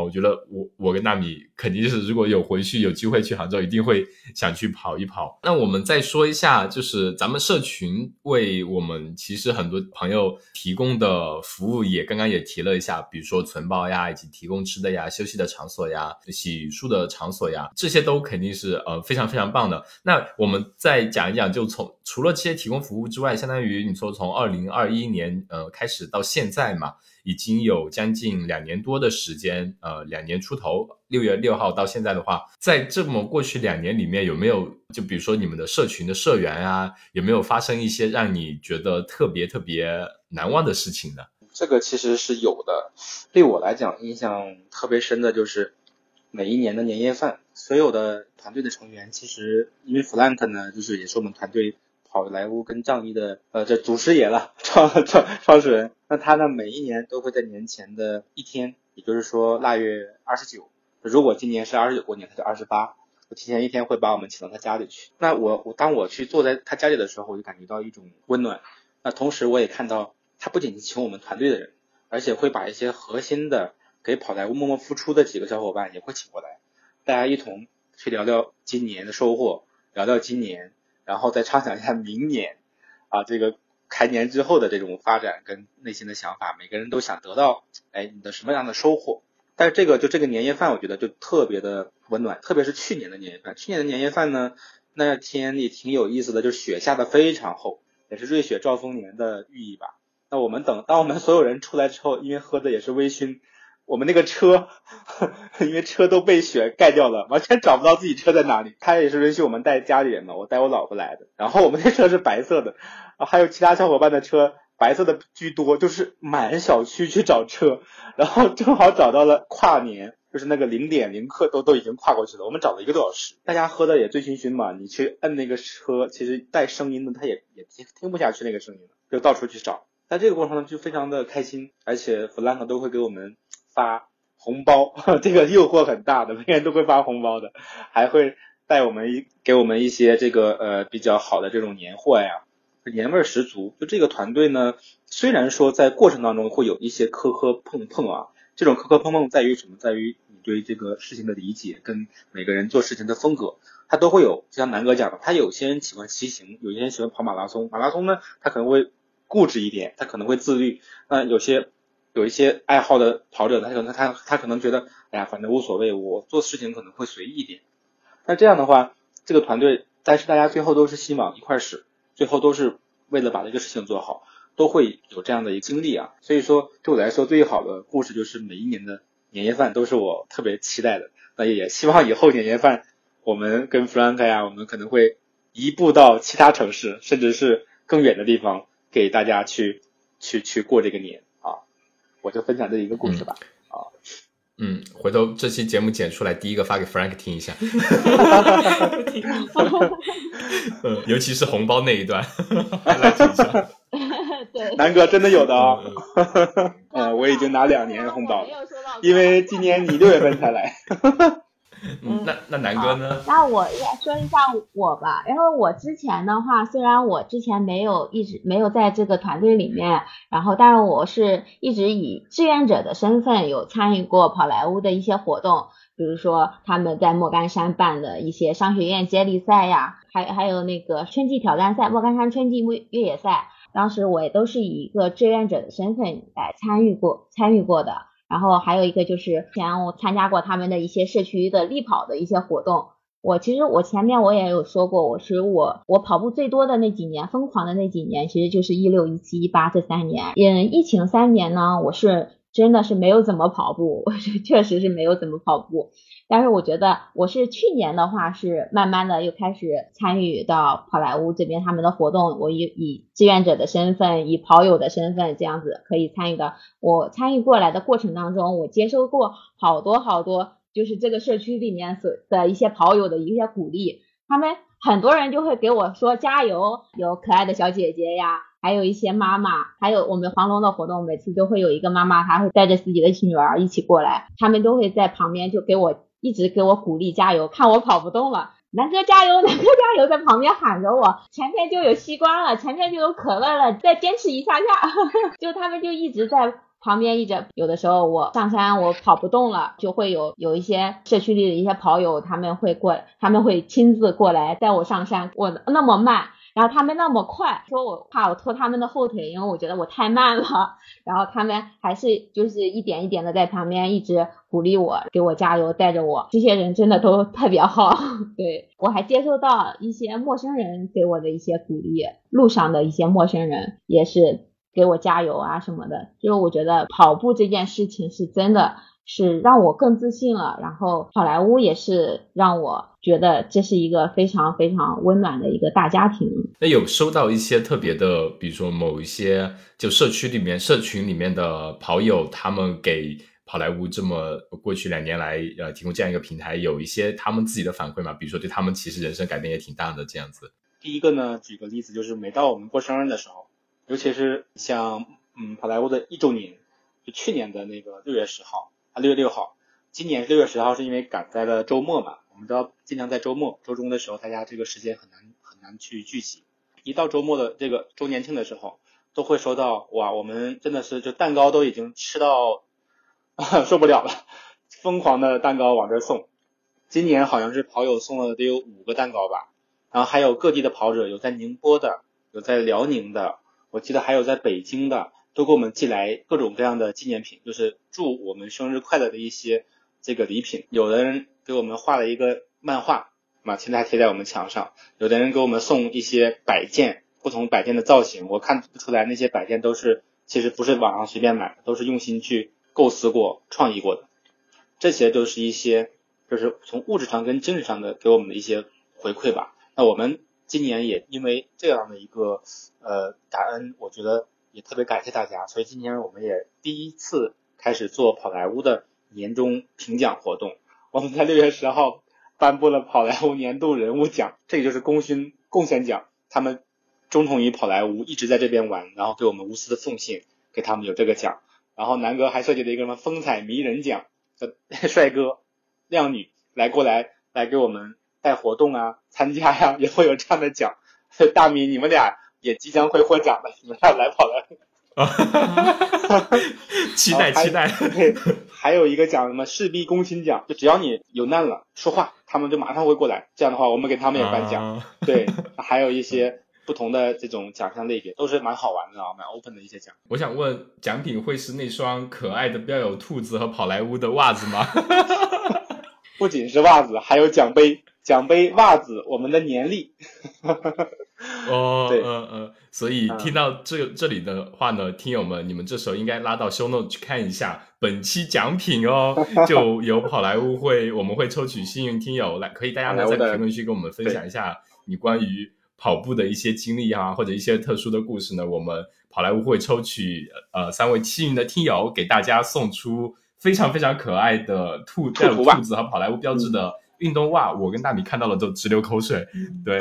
我觉得我我跟大米肯定是，如果有回去有机会去杭州，一定会想去跑一跑。那我们再说一下，就是咱们社群为我们其实很多朋友提供的服务，也刚刚也提了一下，比如说存包呀，以及提供吃的呀、休息的场所呀、洗漱的场所呀，这些都肯定是呃非常非常棒的。那我们再讲一讲，就从除了这些提供服务之外，相当于你说从二零二一年呃开始到现在嘛。已经有将近两年多的时间，呃，两年出头，六月六号到现在的话，在这么过去两年里面，有没有就比如说你们的社群的社员啊，有没有发生一些让你觉得特别特别难忘的事情呢？这个其实是有的，对我来讲印象特别深的就是每一年的年夜饭，所有的团队的成员，其实因为 FLANK 呢，就是也是我们团队。好莱坞跟仗义的呃，这祖师爷了，创创创始人。那他呢，每一年都会在年前的一天，也就是说腊月二十九。如果今年是二十九过年，他就二十八，我提前一天会把我们请到他家里去。那我我当我去坐在他家里的时候，我就感觉到一种温暖。那同时我也看到，他不仅仅请我们团队的人，而且会把一些核心的给跑莱坞默默付出的几个小伙伴也会请过来，大家一同去聊聊今年的收获，聊聊今年。然后再畅想一下明年啊这个开年之后的这种发展跟内心的想法，每个人都想得到哎你的什么样的收获？但是这个就这个年夜饭，我觉得就特别的温暖，特别是去年的年夜饭，去年的年夜饭呢，那天也挺有意思的，就是雪下的非常厚，也是瑞雪兆丰年的寓意吧。那我们等当我们所有人出来之后，因为喝的也是微醺。我们那个车，因为车都被雪盖掉了，完全找不到自己车在哪里。他也是允许我们带家里人嘛，我带我老婆来的。然后我们那车是白色的，还有其他小伙伴的车白色的居多，就是满小区去找车，然后正好找到了跨年，就是那个零点零刻都都已经跨过去了。我们找了一个多小时，大家喝的也醉醺醺嘛，你去摁那个车，其实带声音的，他也也听听不下去那个声音了，就到处去找。在这个过程中就非常的开心，而且弗兰克都会给我们。发红包，这个诱惑很大的，每个人都会发红包的，还会带我们一给我们一些这个呃比较好的这种年货呀，年味十足。就这个团队呢，虽然说在过程当中会有一些磕磕碰碰啊，这种磕磕碰碰在于什么？在于你对这个事情的理解跟每个人做事情的风格，他都会有。就像南哥讲的，他有些人喜欢骑行，有些人喜欢跑马拉松，马拉松呢他可能会固执一点，他可能会自律，那有些。有一些爱好的跑者，他可能他他可能觉得，哎呀，反正无所谓，我做事情可能会随意一点。那这样的话，这个团队，但是大家最后都是希望一块使，最后都是为了把这个事情做好，都会有这样的一个经历啊。所以说，对我来说，最好的故事就是每一年的年夜饭都是我特别期待的。那也希望以后年夜饭，我们跟 Frank 呀，我们可能会移步到其他城市，甚至是更远的地方，给大家去去去过这个年。我就分享这一个故事吧，啊，嗯，回头这期节目剪出来，第一个发给 Frank 听一下，嗯，尤其是红包那一段，来听一下。对，南哥真的有的啊，嗯，我已经拿两年红包了，因为今年你六月份才来。嗯，那那南哥呢？那我也说一下我吧。然后我之前的话，虽然我之前没有一直没有在这个团队里面，然后但是我是一直以志愿者的身份有参与过跑莱坞的一些活动，比如说他们在莫干山办的一些商学院接力赛呀，还还有那个春季挑战赛、莫干山春季越野赛，当时我也都是以一个志愿者的身份来参与过参与过的。然后还有一个就是前我参加过他们的一些社区的力跑的一些活动。我其实我前面我也有说过，我是我我跑步最多的那几年，疯狂的那几年，其实就是一六、一七、一八这三年。嗯，疫情三年呢，我是真的是没有怎么跑步，我是确实是没有怎么跑步。但是我觉得我是去年的话是慢慢的又开始参与到跑莱坞这边他们的活动，我以以志愿者的身份，以跑友的身份这样子可以参与的。我参与过来的过程当中，我接收过好多好多，就是这个社区里面所的一些跑友的一些鼓励，他们很多人就会给我说加油，有可爱的小姐姐呀，还有一些妈妈，还有我们黄龙的活动，每次都会有一个妈妈，她会带着自己的女儿一起过来，他们都会在旁边就给我。一直给我鼓励加油，看我跑不动了，南哥加油，南哥加油，在旁边喊着我，前面就有西瓜了，前面就有可乐了，再坚持一下下，就他们就一直在旁边一直，有的时候我上山我跑不动了，就会有有一些社区里的一些跑友，他们会过，他们会亲自过来带我上山，我那么慢。然后他们那么快，说我怕我拖他们的后腿，因为我觉得我太慢了。然后他们还是就是一点一点的在旁边一直鼓励我，给我加油，带着我。这些人真的都特别好。对我还接收到一些陌生人给我的一些鼓励，路上的一些陌生人也是给我加油啊什么的。就是我觉得跑步这件事情是真的。是让我更自信了，然后好莱坞也是让我觉得这是一个非常非常温暖的一个大家庭。那有收到一些特别的，比如说某一些就社区里面、社群里面的跑友，他们给好莱坞这么过去两年来呃提供这样一个平台，有一些他们自己的反馈嘛？比如说对他们其实人生改变也挺大的这样子。第一个呢，举个例子，就是每到我们过生日的时候，尤其是像嗯好莱坞的一周年，就去年的那个六月十号。啊六月六号，今年六月十号是因为赶在了周末嘛？我们知道，尽量在周末、周中的时候，大家这个时间很难很难去聚集。一到周末的这个周年庆的时候，都会收到哇，我们真的是就蛋糕都已经吃到 受不了了，疯狂的蛋糕往这送。今年好像是跑友送了得有五个蛋糕吧，然后还有各地的跑者，有在宁波的，有在辽宁的，我记得还有在北京的，都给我们寄来各种各样的纪念品，就是祝我们生日快乐的一些这个礼品。有的人给我们画了一个漫画，嘛，现在还贴在我们墙上。有的人给我们送一些摆件，不同摆件的造型，我看不出来那些摆件都是其实不是网上随便买的，都是用心去构思过、创意过的。这些都是一些就是从物质上跟精神上的给我们的一些回馈吧。那我们今年也因为这样的一个呃感恩，我觉得也特别感谢大家，所以今年我们也第一次开始做跑莱坞的年终评奖活动。我们在六月十号颁布了跑莱坞年度人物奖，这个就是功勋贡献奖。他们忠诚于跑莱坞，一直在这边玩，然后给我们无私的奉献，给他们有这个奖。然后南哥还设计了一个什么风采迷人奖，帅哥、靓女来过来来给我们。带活动啊，参加呀，也会有这样的奖。大米，你们俩也即将会获奖的，你们俩来跑了。期待期待。对，还有一个奖什么士兵公亲奖，就只要你有难了说话，他们就马上会过来。这样的话，我们给他们也颁奖。对，还有一些不同的这种奖项类别，都是蛮好玩的啊，蛮 open 的一些奖。我想问，奖品会是那双可爱的标有兔子和跑莱坞的袜子吗？不仅是袜子，还有奖杯。奖杯、袜子，我们的年历。哦，对，嗯嗯，所以听到这这里的话呢，听友们，你们这时候应该拉到 show note 去看一下本期奖品哦，就有跑来坞会，我们会抽取幸运听友来，可以大家呢在评论区跟我们分享一下你关于跑步的一些经历啊，或者一些特殊的故事呢，我们跑来坞会抽取呃三位幸运的听友，给大家送出非常非常可爱的兔带有兔子和跑来坞标志的。运动袜，我跟大米看到了都直流口水。对，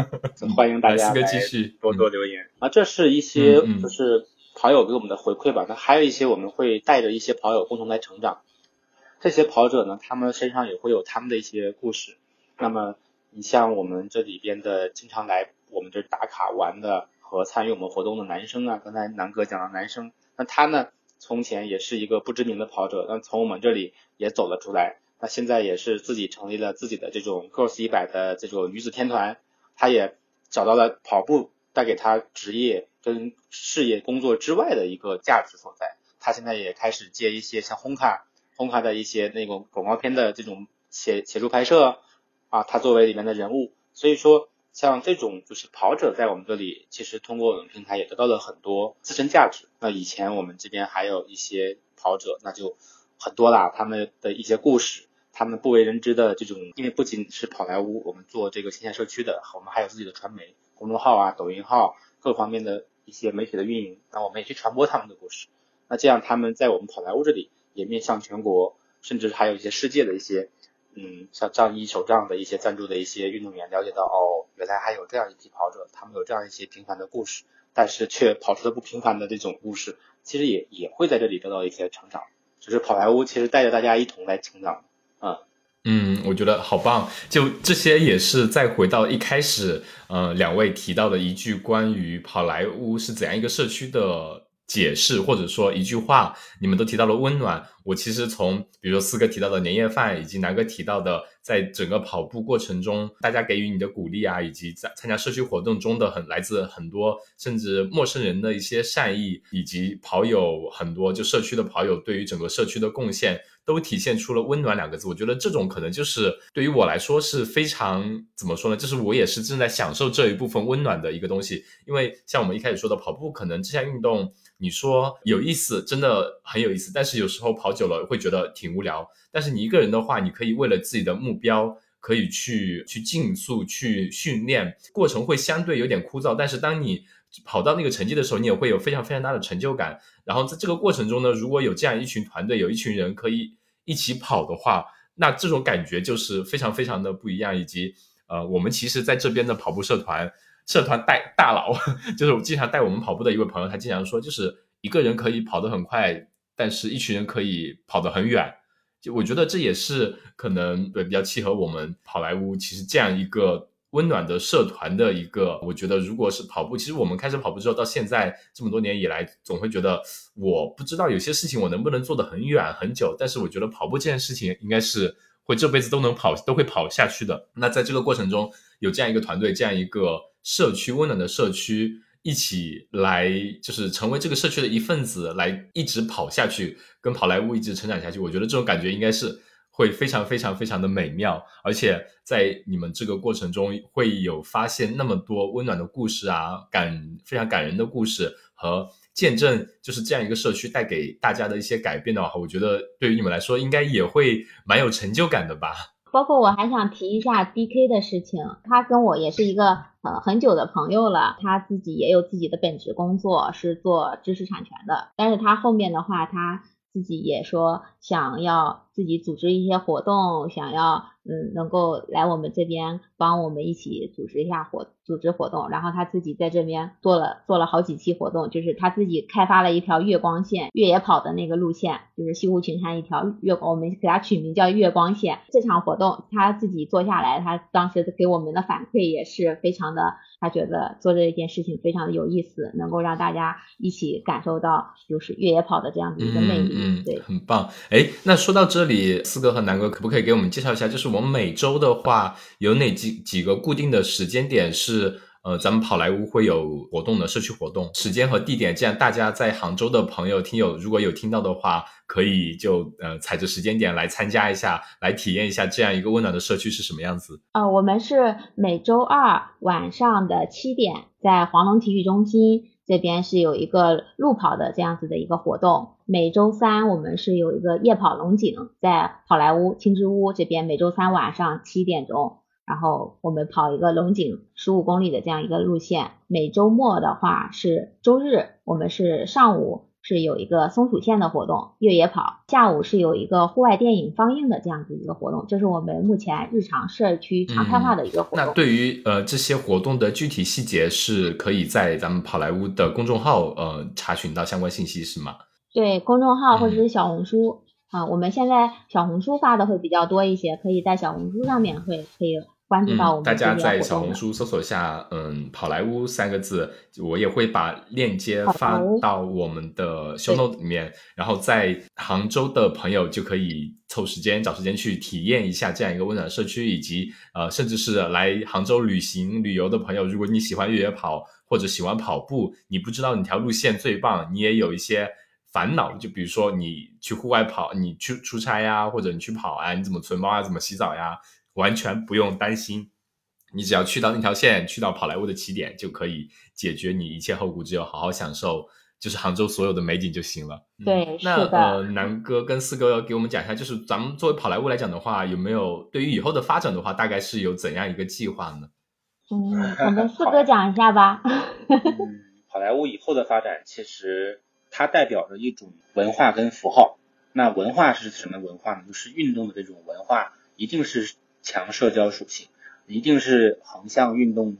欢迎大家 来继续多多留言啊！这是一些就是跑友给我们的回馈吧。那还有一些我们会带着一些跑友共同来成长。这些跑者呢，他们身上也会有他们的一些故事。那么你像我们这里边的经常来我们这打卡玩的和参与我们活动的男生啊，刚才南哥讲的男生，那他呢从前也是一个不知名的跑者，但从我们这里也走了出来。那现在也是自己成立了自己的这种 Girls 一百的这种女子天团，她也找到了跑步带给她职业跟事业工作之外的一个价值所在。她现在也开始接一些像红卡红卡的一些那种广告片的这种协协助拍摄啊，她作为里面的人物，所以说像这种就是跑者在我们这里，其实通过我们平台也得到了很多自身价值。那以前我们这边还有一些跑者，那就很多啦，他们的一些故事。他们不为人知的这种，因为不仅是跑莱坞，我们做这个线下社区的，我们还有自己的传媒公众号啊、抖音号各方面的一些媒体的运营，那我们也去传播他们的故事。那这样他们在我们跑莱坞这里也面向全国，甚至还有一些世界的一些，嗯，像仗义守仗的一些赞助的一些运动员了解到，哦，原来还有这样一批跑者，他们有这样一些平凡的故事，但是却跑出了不平凡的这种故事，其实也也会在这里得到一些成长。就是跑莱坞其实带着大家一同来成长。啊，嗯，我觉得好棒。就这些也是再回到一开始，呃，两位提到的一句关于跑莱坞是怎样一个社区的解释，或者说一句话，你们都提到了温暖。我其实从比如说四哥提到的年夜饭，以及南哥提到的，在整个跑步过程中，大家给予你的鼓励啊，以及在参加社区活动中的很来自很多甚至陌生人的一些善意，以及跑友很多就社区的跑友对于整个社区的贡献。都体现出了温暖两个字，我觉得这种可能就是对于我来说是非常怎么说呢？就是我也是正在享受这一部分温暖的一个东西。因为像我们一开始说的，跑步可能这项运动，你说有意思，真的很有意思，但是有时候跑久了会觉得挺无聊。但是你一个人的话，你可以为了自己的目标，可以去去竞速、去训练，过程会相对有点枯燥。但是当你跑到那个成绩的时候，你也会有非常非常大的成就感。然后在这个过程中呢，如果有这样一群团队，有一群人可以一起跑的话，那这种感觉就是非常非常的不一样。以及呃，我们其实在这边的跑步社团，社团带大佬，就是我经常带我们跑步的一位朋友，他经常说，就是一个人可以跑得很快，但是一群人可以跑得很远。就我觉得这也是可能对比较契合我们跑莱坞，其实这样一个。温暖的社团的一个，我觉得如果是跑步，其实我们开始跑步之后到现在这么多年以来，总会觉得我不知道有些事情我能不能做得很远很久，但是我觉得跑步这件事情应该是会这辈子都能跑都会跑下去的。那在这个过程中，有这样一个团队，这样一个社区温暖的社区。一起来，就是成为这个社区的一份子，来一直跑下去，跟跑莱坞一直成长下去。我觉得这种感觉应该是会非常非常非常的美妙，而且在你们这个过程中会有发现那么多温暖的故事啊，感非常感人的故事和见证，就是这样一个社区带给大家的一些改变的话，我觉得对于你们来说应该也会蛮有成就感的吧。包括我还想提一下 D K 的事情，他跟我也是一个呃很久的朋友了，他自己也有自己的本职工作，是做知识产权的，但是他后面的话，他自己也说想要自己组织一些活动，想要。嗯，能够来我们这边帮我们一起组织一下活组织活动，然后他自己在这边做了做了好几期活动，就是他自己开发了一条月光线越野跑的那个路线，就是西湖群山一条月，我们给他取名叫月光线。这场活动他自己做下来，他当时给我们的反馈也是非常的，他觉得做这一件事情非常的有意思，能够让大家一起感受到就是越野跑的这样的一个魅力，对，很棒。哎，那说到这里，四哥和南哥可不可以给我们介绍一下，就是我。们每周的话，有哪几几个固定的时间点是呃，咱们好莱坞会有活动的社区活动时间和地点，这样大家在杭州的朋友听友如果有听到的话，可以就呃踩着时间点来参加一下，来体验一下这样一个温暖的社区是什么样子。呃，我们是每周二晚上的七点，在黄龙体育中心。这边是有一个路跑的这样子的一个活动，每周三我们是有一个夜跑龙井，在好莱坞青之屋这边每周三晚上七点钟，然后我们跑一个龙井十五公里的这样一个路线。每周末的话是周日，我们是上午。是有一个松鼠线的活动，越野跑。下午是有一个户外电影放映的这样子一个活动，这是我们目前日常社区常态化的一个活动。那对于呃这些活动的具体细节，是可以在咱们好莱坞的公众号呃查询到相关信息，是吗？对，公众号或者是小红书啊，我们现在小红书发的会比较多一些，可以在小红书上面会可以。关注到我们大家在小红书搜索下，嗯，好莱坞三个字，我也会把链接发到我们的 show note 里面。然后在杭州的朋友就可以凑时间找时间去体验一下这样一个温暖社区，以及呃，甚至是来杭州旅行旅游的朋友，如果你喜欢越野跑或者喜欢跑步，你不知道哪条路线最棒，你也有一些烦恼，就比如说你去户外跑，你去出差呀，或者你去跑啊，你怎么存包啊，怎么洗澡呀？完全不用担心，你只要去到那条线，去到好莱坞的起点，就可以解决你一切后顾之忧，好好享受就是杭州所有的美景就行了。对，那呃，南哥跟四哥给我们讲一下，就是咱们作为好莱坞来讲的话，有没有对于以后的发展的话，大概是有怎样一个计划呢？嗯，我们四哥讲一下吧。嗯，好莱坞以后的发展，其实它代表着一种文化跟符号。那文化是什么文化呢？就是运动的这种文化，一定是。强社交属性，一定是横向运动、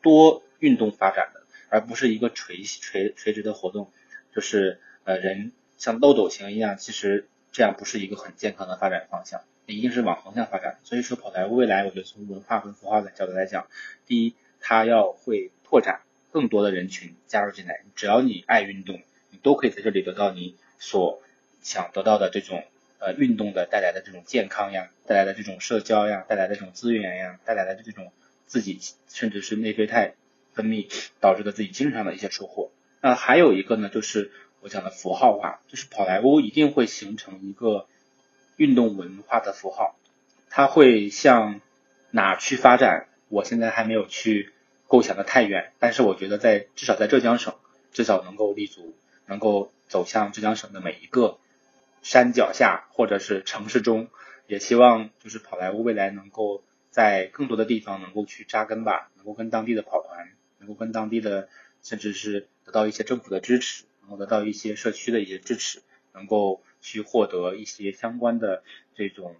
多运动发展的，而不是一个垂垂垂直的活动，就是呃人像漏斗形一样，其实这样不是一个很健康的发展方向，一定是往横向发展。所以说，跑台未来，我觉得从文化和孵化的角度来讲，第一，它要会拓展更多的人群加入进来，只要你爱运动，你都可以在这里得到你所想得到的这种。呃，运动的带来的这种健康呀，带来的这种社交呀，带来的这种资源呀，带来的这种自己甚至是内啡肽分泌导致的自己精神上的一些收获。那还有一个呢，就是我讲的符号化，就是跑莱坞一定会形成一个运动文化的符号，它会向哪去发展？我现在还没有去构想的太远，但是我觉得在至少在浙江省，至少能够立足，能够走向浙江省的每一个。山脚下或者是城市中，也希望就是跑莱坞未来能够在更多的地方能够去扎根吧，能够跟当地的跑团，能够跟当地的甚至是得到一些政府的支持，能够得到一些社区的一些支持，能够去获得一些相关的这种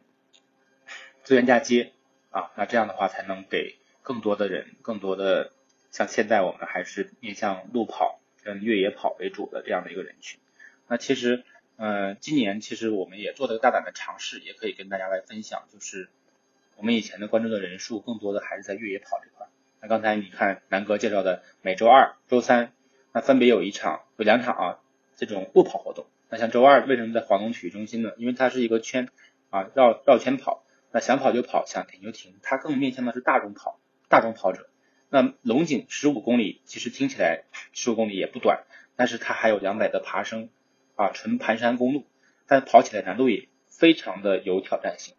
资源嫁接啊，那这样的话才能给更多的人，更多的像现在我们还是面向路跑跟越野跑为主的这样的一个人群，那其实。嗯，今年其实我们也做了个大胆的尝试，也可以跟大家来分享，就是我们以前的关注的人数更多的还是在越野跑这块。那刚才你看南哥介绍的每周二、周三，那分别有一场、有两场啊这种路跑活动。那像周二为什么在华东体育中心呢？因为它是一个圈啊绕绕圈跑，那想跑就跑，想停就停，它更面向的是大众跑，大众跑者。那龙井十五公里，其实听起来十五公里也不短，但是它还有两百的爬升，啊，纯盘山公路，但跑起来难度也非常的有挑战性。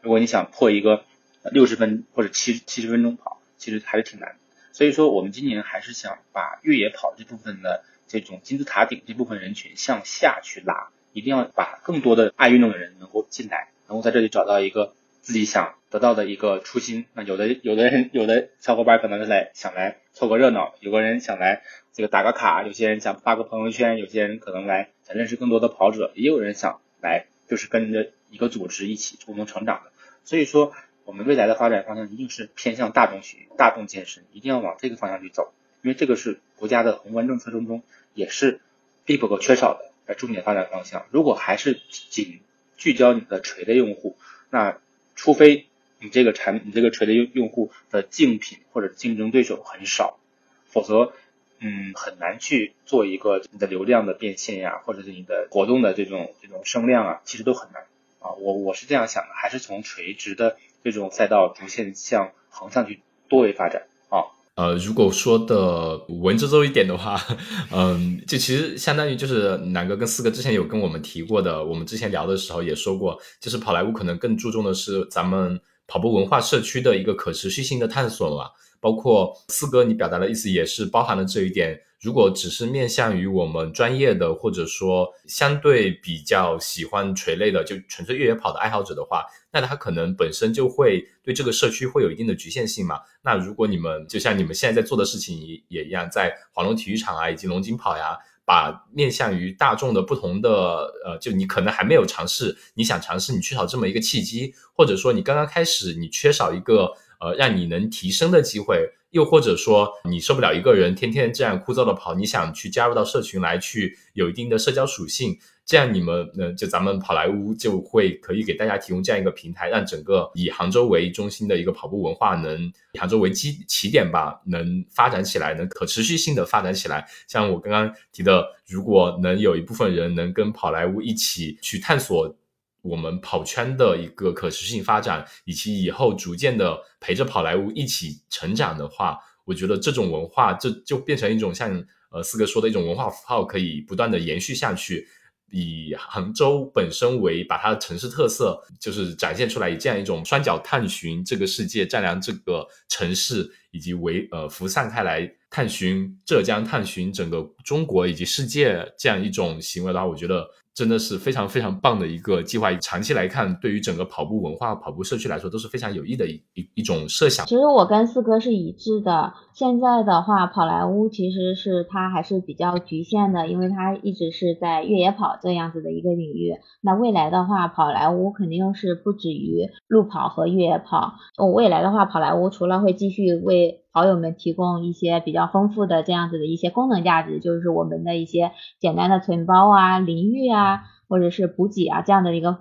如果你想破一个六十分或者七七十分钟跑，其实还是挺难。所以说，我们今年还是想把越野跑这部分的这种金字塔顶这部分人群向下去拉，一定要把更多的爱运动的人能够进来，能够在这里找到一个自己想得到的一个初心。那有的有的人有的小伙伴可能是来想来凑个热闹，有个人想来这个打个卡，有些人想发个朋友圈，有些人可能来认识更多的跑者，也有人想来就是跟着一个组织一起共同成长的。所以说。我们未来的发展方向一定是偏向大众体育、大众健身，一定要往这个方向去走，因为这个是国家的宏观政策当中也是必不可缺少的呃重点发展方向。如果还是仅聚焦你的垂类用户，那除非你这个产你这个垂类用用户的竞品或者竞争对手很少，否则嗯很难去做一个你的流量的变现呀，或者是你的活动的这种这种声量啊，其实都很难啊。我我是这样想的，还是从垂直的。这种赛道逐渐向横向去多维发展啊。呃，如果说的文绉绉一点的话，嗯，就其实相当于就是南哥跟四哥之前有跟我们提过的，我们之前聊的时候也说过，就是跑莱坞可能更注重的是咱们跑步文化社区的一个可持续性的探索嘛。包括四哥你表达的意思也是包含了这一点。如果只是面向于我们专业的，或者说相对比较喜欢垂类的，就纯粹越野跑的爱好者的话，那他可能本身就会对这个社区会有一定的局限性嘛。那如果你们就像你们现在在做的事情也一样，在黄龙体育场啊，以及龙井跑呀，把面向于大众的不同的呃，就你可能还没有尝试，你想尝试，你缺少这么一个契机，或者说你刚刚开始，你缺少一个呃让你能提升的机会。又或者说，你受不了一个人天天这样枯燥的跑，你想去加入到社群来，去有一定的社交属性，这样你们，呃，就咱们跑莱坞就会可以给大家提供这样一个平台，让整个以杭州为中心的一个跑步文化能以杭州为基起点吧，能发展起来，能可持续性的发展起来。像我刚刚提的，如果能有一部分人能跟跑莱坞一起去探索。我们跑圈的一个可持续性发展，以及以后逐渐的陪着跑莱坞一起成长的话，我觉得这种文化这就变成一种像呃四哥说的一种文化符号，可以不断的延续下去。以杭州本身为把它的城市特色，就是展现出来，以这样一种双脚探寻这个世界、丈量这个城市，以及为呃辐散开来探寻浙江、探寻整个中国以及世界这样一种行为的话，我觉得。真的是非常非常棒的一个计划，长期来看，对于整个跑步文化、跑步社区来说都是非常有益的一一一种设想。其实我跟四哥是一致的。现在的话，跑莱坞其实是它还是比较局限的，因为它一直是在越野跑这样子的一个领域。那未来的话，跑莱坞肯定是不止于路跑和越野跑。我未来的话，跑莱坞除了会继续为跑友们提供一些比较丰富的这样子的一些功能价值，就是我们的一些简单的存包啊、淋浴啊，或者是补给啊这样的一个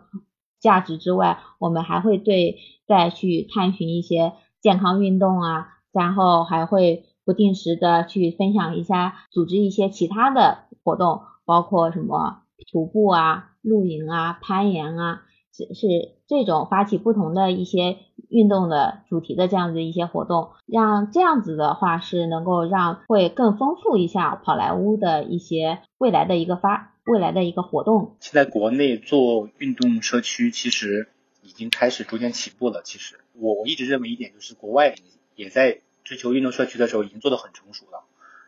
价值之外，我们还会对再去探寻一些健康运动啊。然后还会不定时的去分享一下，组织一些其他的活动，包括什么徒步啊、露营啊、攀岩啊，是是这种发起不同的一些运动的主题的这样子一些活动，让这样子的话是能够让会更丰富一下跑莱坞的一些未来的一个发未来的一个活动。现在国内做运动社区其实已经开始逐渐起步了。其实我我一直认为一点就是国外也在。追求运动社区的时候已经做得很成熟了，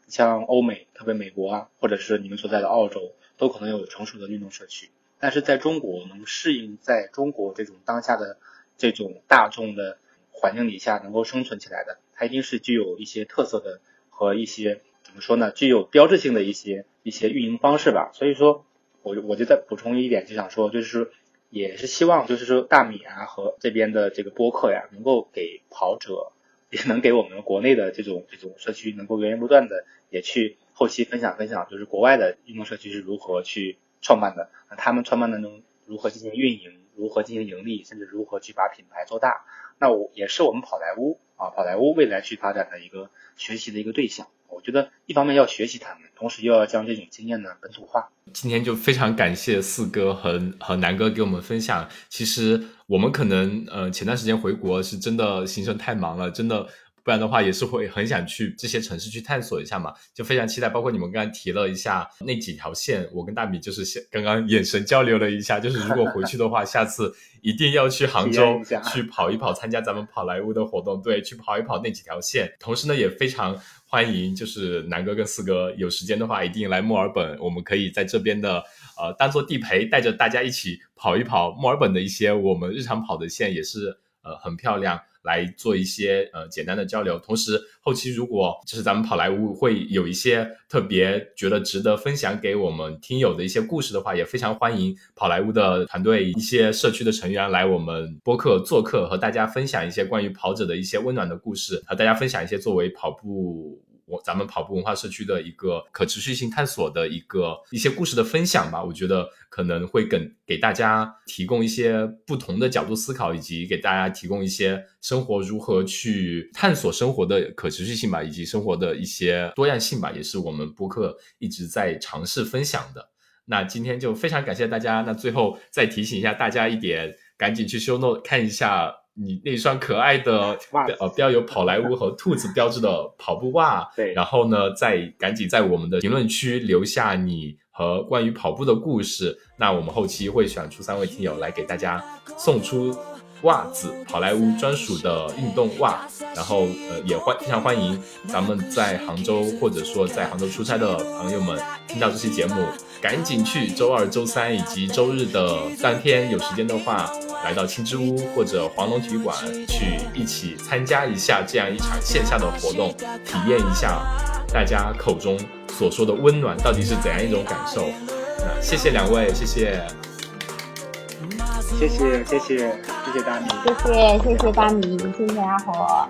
像欧美，特别美国啊，或者是你们所在的澳洲，都可能有成熟的运动社区。但是在中国能适应在中国这种当下的这种大众的环境底下能够生存起来的，它一定是具有一些特色的和一些怎么说呢，具有标志性的一些一些运营方式吧。所以说，我我就再补充一点，就想说，就是也是希望，就是说大米啊和这边的这个播客呀，能够给跑者。也能给我们国内的这种这种社区能够源源不断的也去后期分享分享，就是国外的运动社区是如何去创办的，那他们创办的中如何进行运营，如何进行盈利，甚至如何去把品牌做大。那我也是我们跑莱坞啊好莱坞未来去发展的一个学习的一个对象。我觉得一方面要学习他们，同时又要将这种经验呢本土化。今天就非常感谢四哥和和南哥给我们分享。其实我们可能呃前段时间回国是真的行程太忙了，真的。不然的话，也是会很想去这些城市去探索一下嘛，就非常期待。包括你们刚刚提了一下那几条线，我跟大米就是刚刚眼神交流了一下，就是如果回去的话，下次一定要去杭州去跑一跑，参加咱们跑莱坞的活动，对，去跑一跑那几条线。同时呢，也非常欢迎，就是南哥跟四哥有时间的话，一定来墨尔本，我们可以在这边的呃当做地陪，带着大家一起跑一跑墨尔本的一些我们日常跑的线，也是呃很漂亮。来做一些呃简单的交流，同时后期如果就是咱们跑莱坞会有一些特别觉得值得分享给我们听友的一些故事的话，也非常欢迎跑莱坞的团队一些社区的成员来我们播客做客，和大家分享一些关于跑者的一些温暖的故事，和大家分享一些作为跑步。我咱们跑步文化社区的一个可持续性探索的一个一些故事的分享吧，我觉得可能会给给大家提供一些不同的角度思考，以及给大家提供一些生活如何去探索生活的可持续性吧，以及生活的一些多样性吧，也是我们播客一直在尝试分享的。那今天就非常感谢大家。那最后再提醒一下大家一点，赶紧去修 note 看一下。你那双可爱的呃标有跑莱坞和兔子标志的跑步袜，对，然后呢，再赶紧在我们的评论区留下你和关于跑步的故事，那我们后期会选出三位听友来给大家送出袜子，跑莱坞专属的运动袜，然后呃也欢非常欢迎咱们在杭州或者说在杭州出差的朋友们听到这期节目，赶紧去周二、周三以及周日的当天有时间的话。来到青之屋或者黄龙体育馆去一起参加一下这样一场线下的活动，体验一下大家口中所说的温暖到底是怎样一种感受。那谢谢两位，谢谢，谢谢谢谢谢谢大米，谢谢谢谢大米，谢谢阿火。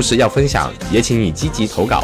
事要分享，也请你积极投稿。